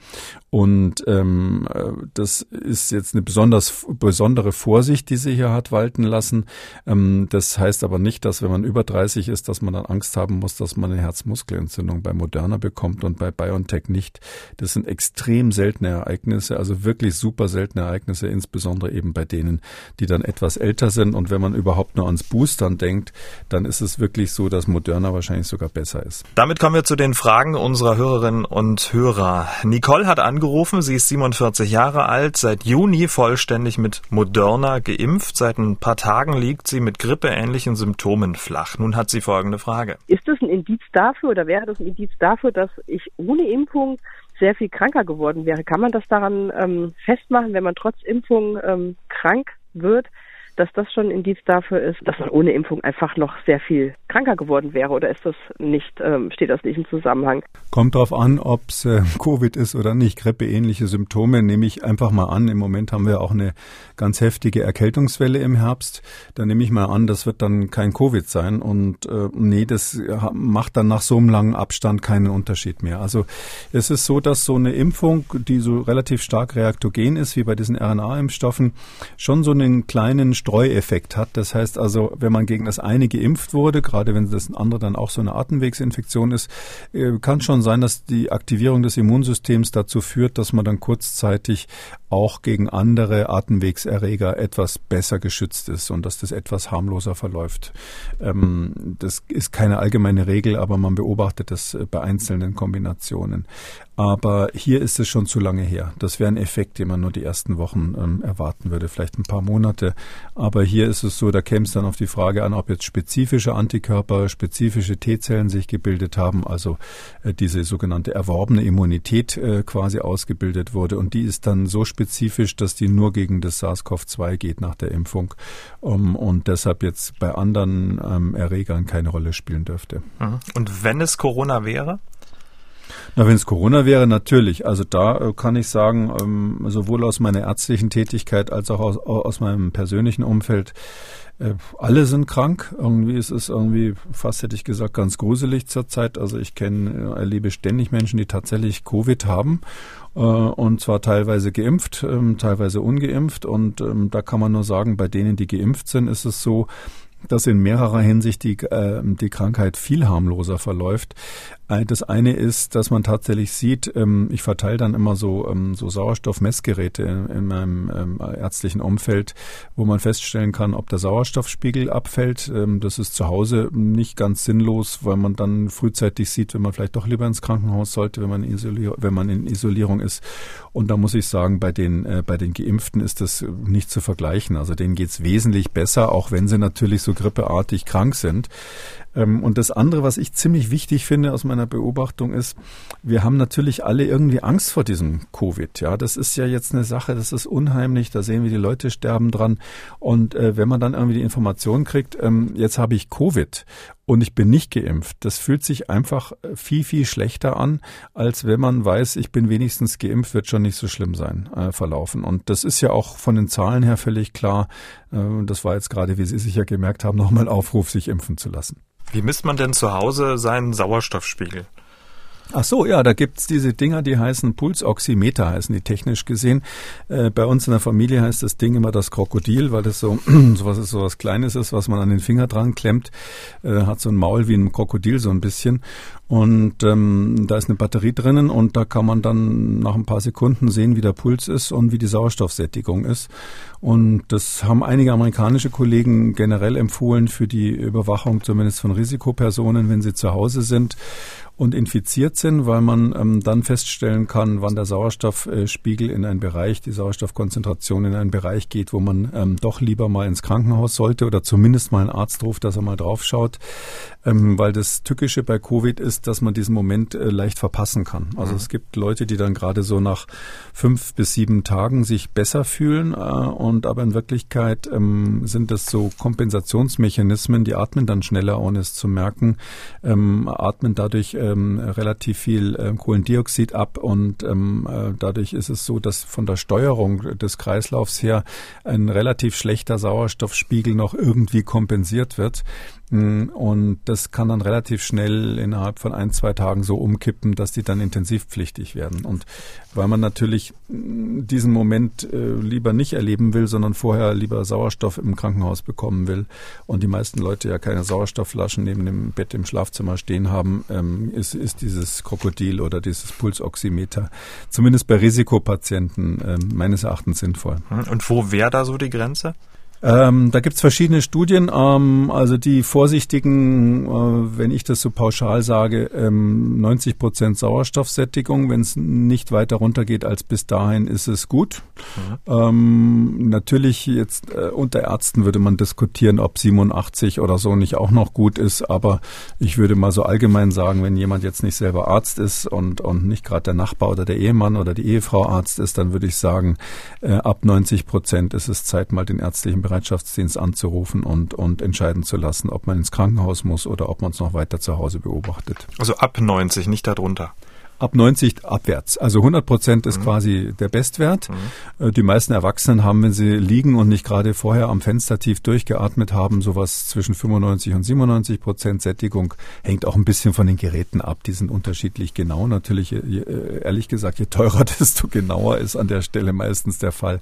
Und ähm, äh, das ist jetzt eine besonders, besondere Vorsicht, die sie hier hat walten lassen. Ähm, das heißt aber nicht, dass wenn man über 30 ist, dass man dann Angst haben muss, dass man eine Herzmuskelentzündung bei Moderna bekommt und bei BioNTech nicht. Das sind extrem selten seltene Ereignisse, also wirklich super seltene Ereignisse, insbesondere eben bei denen, die dann etwas älter sind. Und wenn man überhaupt nur ans Boostern denkt, dann ist es wirklich so, dass Moderna wahrscheinlich sogar besser ist. Damit kommen wir zu den Fragen unserer Hörerinnen und Hörer. Nicole hat angerufen, sie ist 47 Jahre alt, seit Juni vollständig mit Moderna geimpft. Seit ein paar Tagen liegt sie mit grippeähnlichen Symptomen flach. Nun hat sie folgende Frage. Ist das ein Indiz dafür oder wäre das ein Indiz dafür, dass ich ohne Impfung sehr viel kranker geworden wäre. Kann man das daran ähm, festmachen, wenn man trotz Impfung ähm, krank wird? Dass das schon ein Indiz dafür ist, dass man ohne Impfung einfach noch sehr viel kranker geworden wäre oder ist das nicht, ähm, steht das nicht im Zusammenhang? Kommt darauf an, ob es äh, Covid ist oder nicht. Grippeähnliche Symptome nehme ich einfach mal an. Im Moment haben wir auch eine ganz heftige Erkältungswelle im Herbst. Da nehme ich mal an, das wird dann kein Covid sein. Und äh, nee, das macht dann nach so einem langen Abstand keinen Unterschied mehr. Also es ist so, dass so eine Impfung, die so relativ stark reaktogen ist, wie bei diesen RNA-Impfstoffen, schon so einen kleinen Streueffekt hat. Das heißt also, wenn man gegen das eine geimpft wurde, gerade wenn das andere dann auch so eine Atemwegsinfektion ist, äh, kann schon sein, dass die Aktivierung des Immunsystems dazu führt, dass man dann kurzzeitig auch gegen andere Atemwegserreger etwas besser geschützt ist und dass das etwas harmloser verläuft. Ähm, das ist keine allgemeine Regel, aber man beobachtet das äh, bei einzelnen Kombinationen. Aber hier ist es schon zu lange her. Das wäre ein Effekt, den man nur die ersten Wochen ähm, erwarten würde, vielleicht ein paar Monate. Aber hier ist es so, da käme es dann auf die Frage an, ob jetzt spezifische Antikörper, spezifische T-Zellen sich gebildet haben, also äh, diese sogenannte erworbene Immunität äh, quasi ausgebildet wurde. Und die ist dann so spezifisch, dass die nur gegen das SARS-CoV-2 geht nach der Impfung um, und deshalb jetzt bei anderen ähm, Erregern keine Rolle spielen dürfte. Mhm. Und wenn es Corona wäre? Na, wenn es Corona wäre, natürlich. Also da äh, kann ich sagen, ähm, sowohl aus meiner ärztlichen Tätigkeit als auch aus, aus meinem persönlichen Umfeld, äh, alle sind krank. Irgendwie ist es irgendwie, fast hätte ich gesagt, ganz gruselig zurzeit. Also ich kenne, äh, erlebe ständig Menschen, die tatsächlich Covid haben äh, und zwar teilweise geimpft, ähm, teilweise ungeimpft. Und ähm, da kann man nur sagen, bei denen, die geimpft sind, ist es so, dass in mehrerer Hinsicht die, äh, die Krankheit viel harmloser verläuft. Äh, das eine ist, dass man tatsächlich sieht, ähm, ich verteile dann immer so, ähm, so Sauerstoffmessgeräte in, in meinem ähm, ärztlichen Umfeld, wo man feststellen kann, ob der Sauerstoffspiegel abfällt. Das ist zu Hause nicht ganz sinnlos, weil man dann frühzeitig sieht, wenn man vielleicht doch lieber ins Krankenhaus sollte, wenn man, isolier wenn man in Isolierung ist. Und da muss ich sagen, bei den, äh, bei den Geimpften ist das nicht zu vergleichen. Also denen geht's wesentlich besser, auch wenn sie natürlich so grippeartig krank sind. Ähm, und das andere, was ich ziemlich wichtig finde aus meiner Beobachtung ist, wir haben natürlich alle irgendwie Angst vor diesem Covid. Ja, das ist ja jetzt eine Sache, das ist unheimlich. Da sehen wir, die Leute sterben dran. Und äh, wenn man dann irgendwie die Information kriegt, ähm, jetzt habe ich Covid und ich bin nicht geimpft. Das fühlt sich einfach äh, viel, viel schlechter an, als wenn man weiß, ich bin wenigstens geimpft, wird schon nicht so schlimm sein, äh, verlaufen. Und das ist ja auch von den Zahlen her völlig klar. Äh, das war jetzt gerade, wie Sie sicher gemerkt haben, nochmal Aufruf, sich impfen zu lassen. Wie misst man denn zu Hause seinen Sauerstoffspiegel? Ach so, ja, da gibt's diese Dinger, die heißen Pulsoximeter, heißen die technisch gesehen. Äh, bei uns in der Familie heißt das Ding immer das Krokodil, weil das so sowas ist, so was Kleines ist, was man an den Finger dran klemmt. Äh, hat so ein Maul wie ein Krokodil so ein bisschen. Und ähm, da ist eine Batterie drinnen und da kann man dann nach ein paar Sekunden sehen, wie der Puls ist und wie die Sauerstoffsättigung ist. Und das haben einige amerikanische Kollegen generell empfohlen für die Überwachung, zumindest von Risikopersonen, wenn sie zu Hause sind. und infiziert sind, weil man ähm, dann feststellen kann, wann der Sauerstoffspiegel in einen Bereich, die Sauerstoffkonzentration in einen Bereich geht, wo man ähm, doch lieber mal ins Krankenhaus sollte oder zumindest mal einen Arzt ruft, dass er mal draufschaut. Ähm, weil das Tückische bei Covid ist, dass man diesen Moment äh, leicht verpassen kann. Also mhm. es gibt Leute, die dann gerade so nach fünf bis sieben Tagen sich besser fühlen äh, und aber in Wirklichkeit ähm, sind das so Kompensationsmechanismen, die atmen dann schneller, ohne es zu merken, ähm, atmen dadurch ähm, relativ viel äh, Kohlendioxid ab und ähm, äh, dadurch ist es so, dass von der Steuerung des Kreislaufs her ein relativ schlechter Sauerstoffspiegel noch irgendwie kompensiert wird. Mm, und das kann dann relativ schnell innerhalb von ein, zwei Tagen so umkippen, dass die dann intensivpflichtig werden. Und weil man natürlich mm, diesen Moment äh, lieber nicht erleben will, sondern vorher lieber Sauerstoff im Krankenhaus bekommen will und die meisten Leute ja keine Sauerstoffflaschen neben dem Bett im Schlafzimmer stehen haben, ähm, ist, ist dieses Krokodil oder dieses Pulsoximeter zumindest bei Risikopatienten äh, meines Erachtens sinnvoll. Und wo wäre da so die Grenze? Ähm, da gibt's verschiedene Studien. Ähm, also die vorsichtigen, äh, wenn ich das so pauschal sage, ähm, 90 Prozent Sauerstoffsättigung. Wenn es nicht weiter runtergeht als bis dahin, ist es gut. Mhm. Ähm, natürlich jetzt äh, unter Ärzten würde man diskutieren, ob 87 oder so nicht auch noch gut ist. Aber ich würde mal so allgemein sagen, wenn jemand jetzt nicht selber Arzt ist und, und nicht gerade der Nachbar oder der Ehemann oder die Ehefrau Arzt ist, dann würde ich sagen, äh, ab 90 Prozent ist es Zeit, mal den ärztlichen Bereitschaftsdienst anzurufen und, und entscheiden zu lassen, ob man ins Krankenhaus muss oder ob man es noch weiter zu Hause beobachtet. Also ab 90, nicht darunter ab 90 abwärts. Also 100 Prozent ist mhm. quasi der Bestwert. Mhm. Äh, die meisten Erwachsenen haben, wenn sie liegen und nicht gerade vorher am Fenster tief durchgeatmet haben, sowas zwischen 95 und 97 Prozent Sättigung. Hängt auch ein bisschen von den Geräten ab. Die sind unterschiedlich genau. Natürlich, äh, ehrlich gesagt, je teurer, desto genauer ist an der Stelle meistens der Fall.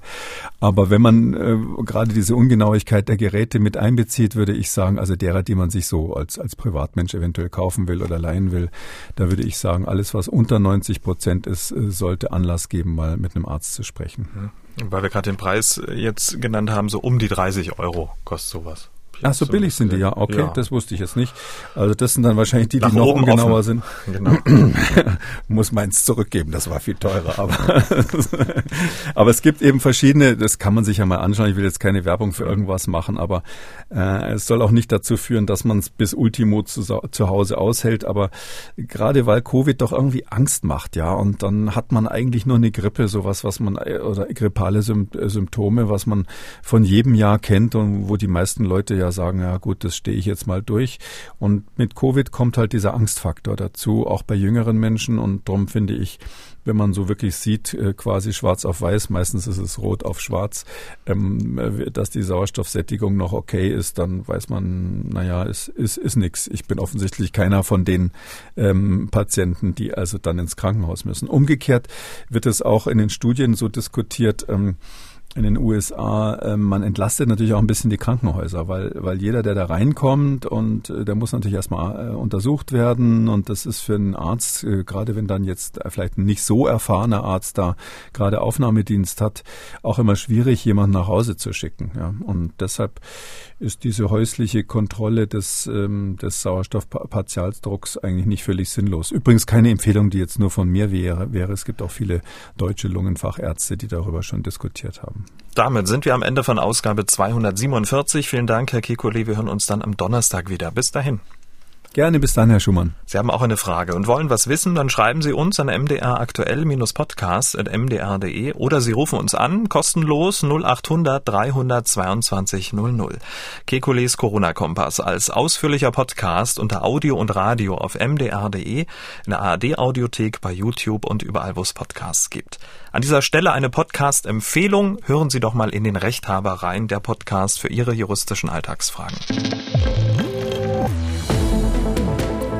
Aber wenn man äh, gerade diese Ungenauigkeit der Geräte mit einbezieht, würde ich sagen, also derer, die man sich so als, als Privatmensch eventuell kaufen will oder leihen will, da würde ich sagen, alles, was unter 90 Prozent ist, äh, sollte Anlass geben, mal mit einem Arzt zu sprechen. Weil wir gerade den Preis jetzt genannt haben, so um die 30 Euro kostet sowas. Ach, so billig sind die, ja. Okay, ja. das wusste ich jetzt nicht. Also das sind dann wahrscheinlich die, Nach die noch ungenauer offen. sind. Genau. Muss meins zurückgeben, das war viel teurer. Aber, aber es gibt eben verschiedene, das kann man sich ja mal anschauen. Ich will jetzt keine Werbung für irgendwas machen, aber äh, es soll auch nicht dazu führen, dass man es bis Ultimo zu, zu Hause aushält. Aber gerade weil Covid doch irgendwie Angst macht, ja, und dann hat man eigentlich nur eine Grippe, sowas, was man, oder grippale Symptome, was man von jedem Jahr kennt und wo die meisten Leute ja sagen, ja gut, das stehe ich jetzt mal durch. Und mit Covid kommt halt dieser Angstfaktor dazu, auch bei jüngeren Menschen. Und darum finde ich, wenn man so wirklich sieht, äh, quasi schwarz auf weiß, meistens ist es rot auf schwarz, ähm, äh, dass die Sauerstoffsättigung noch okay ist, dann weiß man, naja, es ist, ist nix. Ich bin offensichtlich keiner von den ähm, Patienten, die also dann ins Krankenhaus müssen. Umgekehrt wird es auch in den Studien so diskutiert, ähm, in den USA, äh, man entlastet natürlich auch ein bisschen die Krankenhäuser, weil, weil jeder, der da reinkommt und äh, der muss natürlich erstmal äh, untersucht werden und das ist für einen Arzt, äh, gerade wenn dann jetzt vielleicht ein nicht so erfahrener Arzt da gerade Aufnahmedienst hat, auch immer schwierig, jemanden nach Hause zu schicken. Ja. Und deshalb ist diese häusliche Kontrolle des, ähm, des Sauerstoffpartialdrucks eigentlich nicht völlig sinnlos. Übrigens keine Empfehlung, die jetzt nur von mir wäre. wäre. Es gibt auch viele deutsche Lungenfachärzte, die darüber schon diskutiert haben. Damit sind wir am Ende von Ausgabe 247. Vielen Dank, Herr Kekulé. Wir hören uns dann am Donnerstag wieder. Bis dahin. Gerne, bis dann, Herr Schumann. Sie haben auch eine Frage und wollen was wissen, dann schreiben Sie uns an mdraktuell-podcast.mdr.de oder Sie rufen uns an, kostenlos 0800 322 00. Kekules Corona-Kompass als ausführlicher Podcast unter Audio und Radio auf mdr.de, in der ARD-Audiothek, bei YouTube und überall, wo es Podcasts gibt. An dieser Stelle eine Podcast-Empfehlung. Hören Sie doch mal in den Rechthaber rein, der Podcast für Ihre juristischen Alltagsfragen.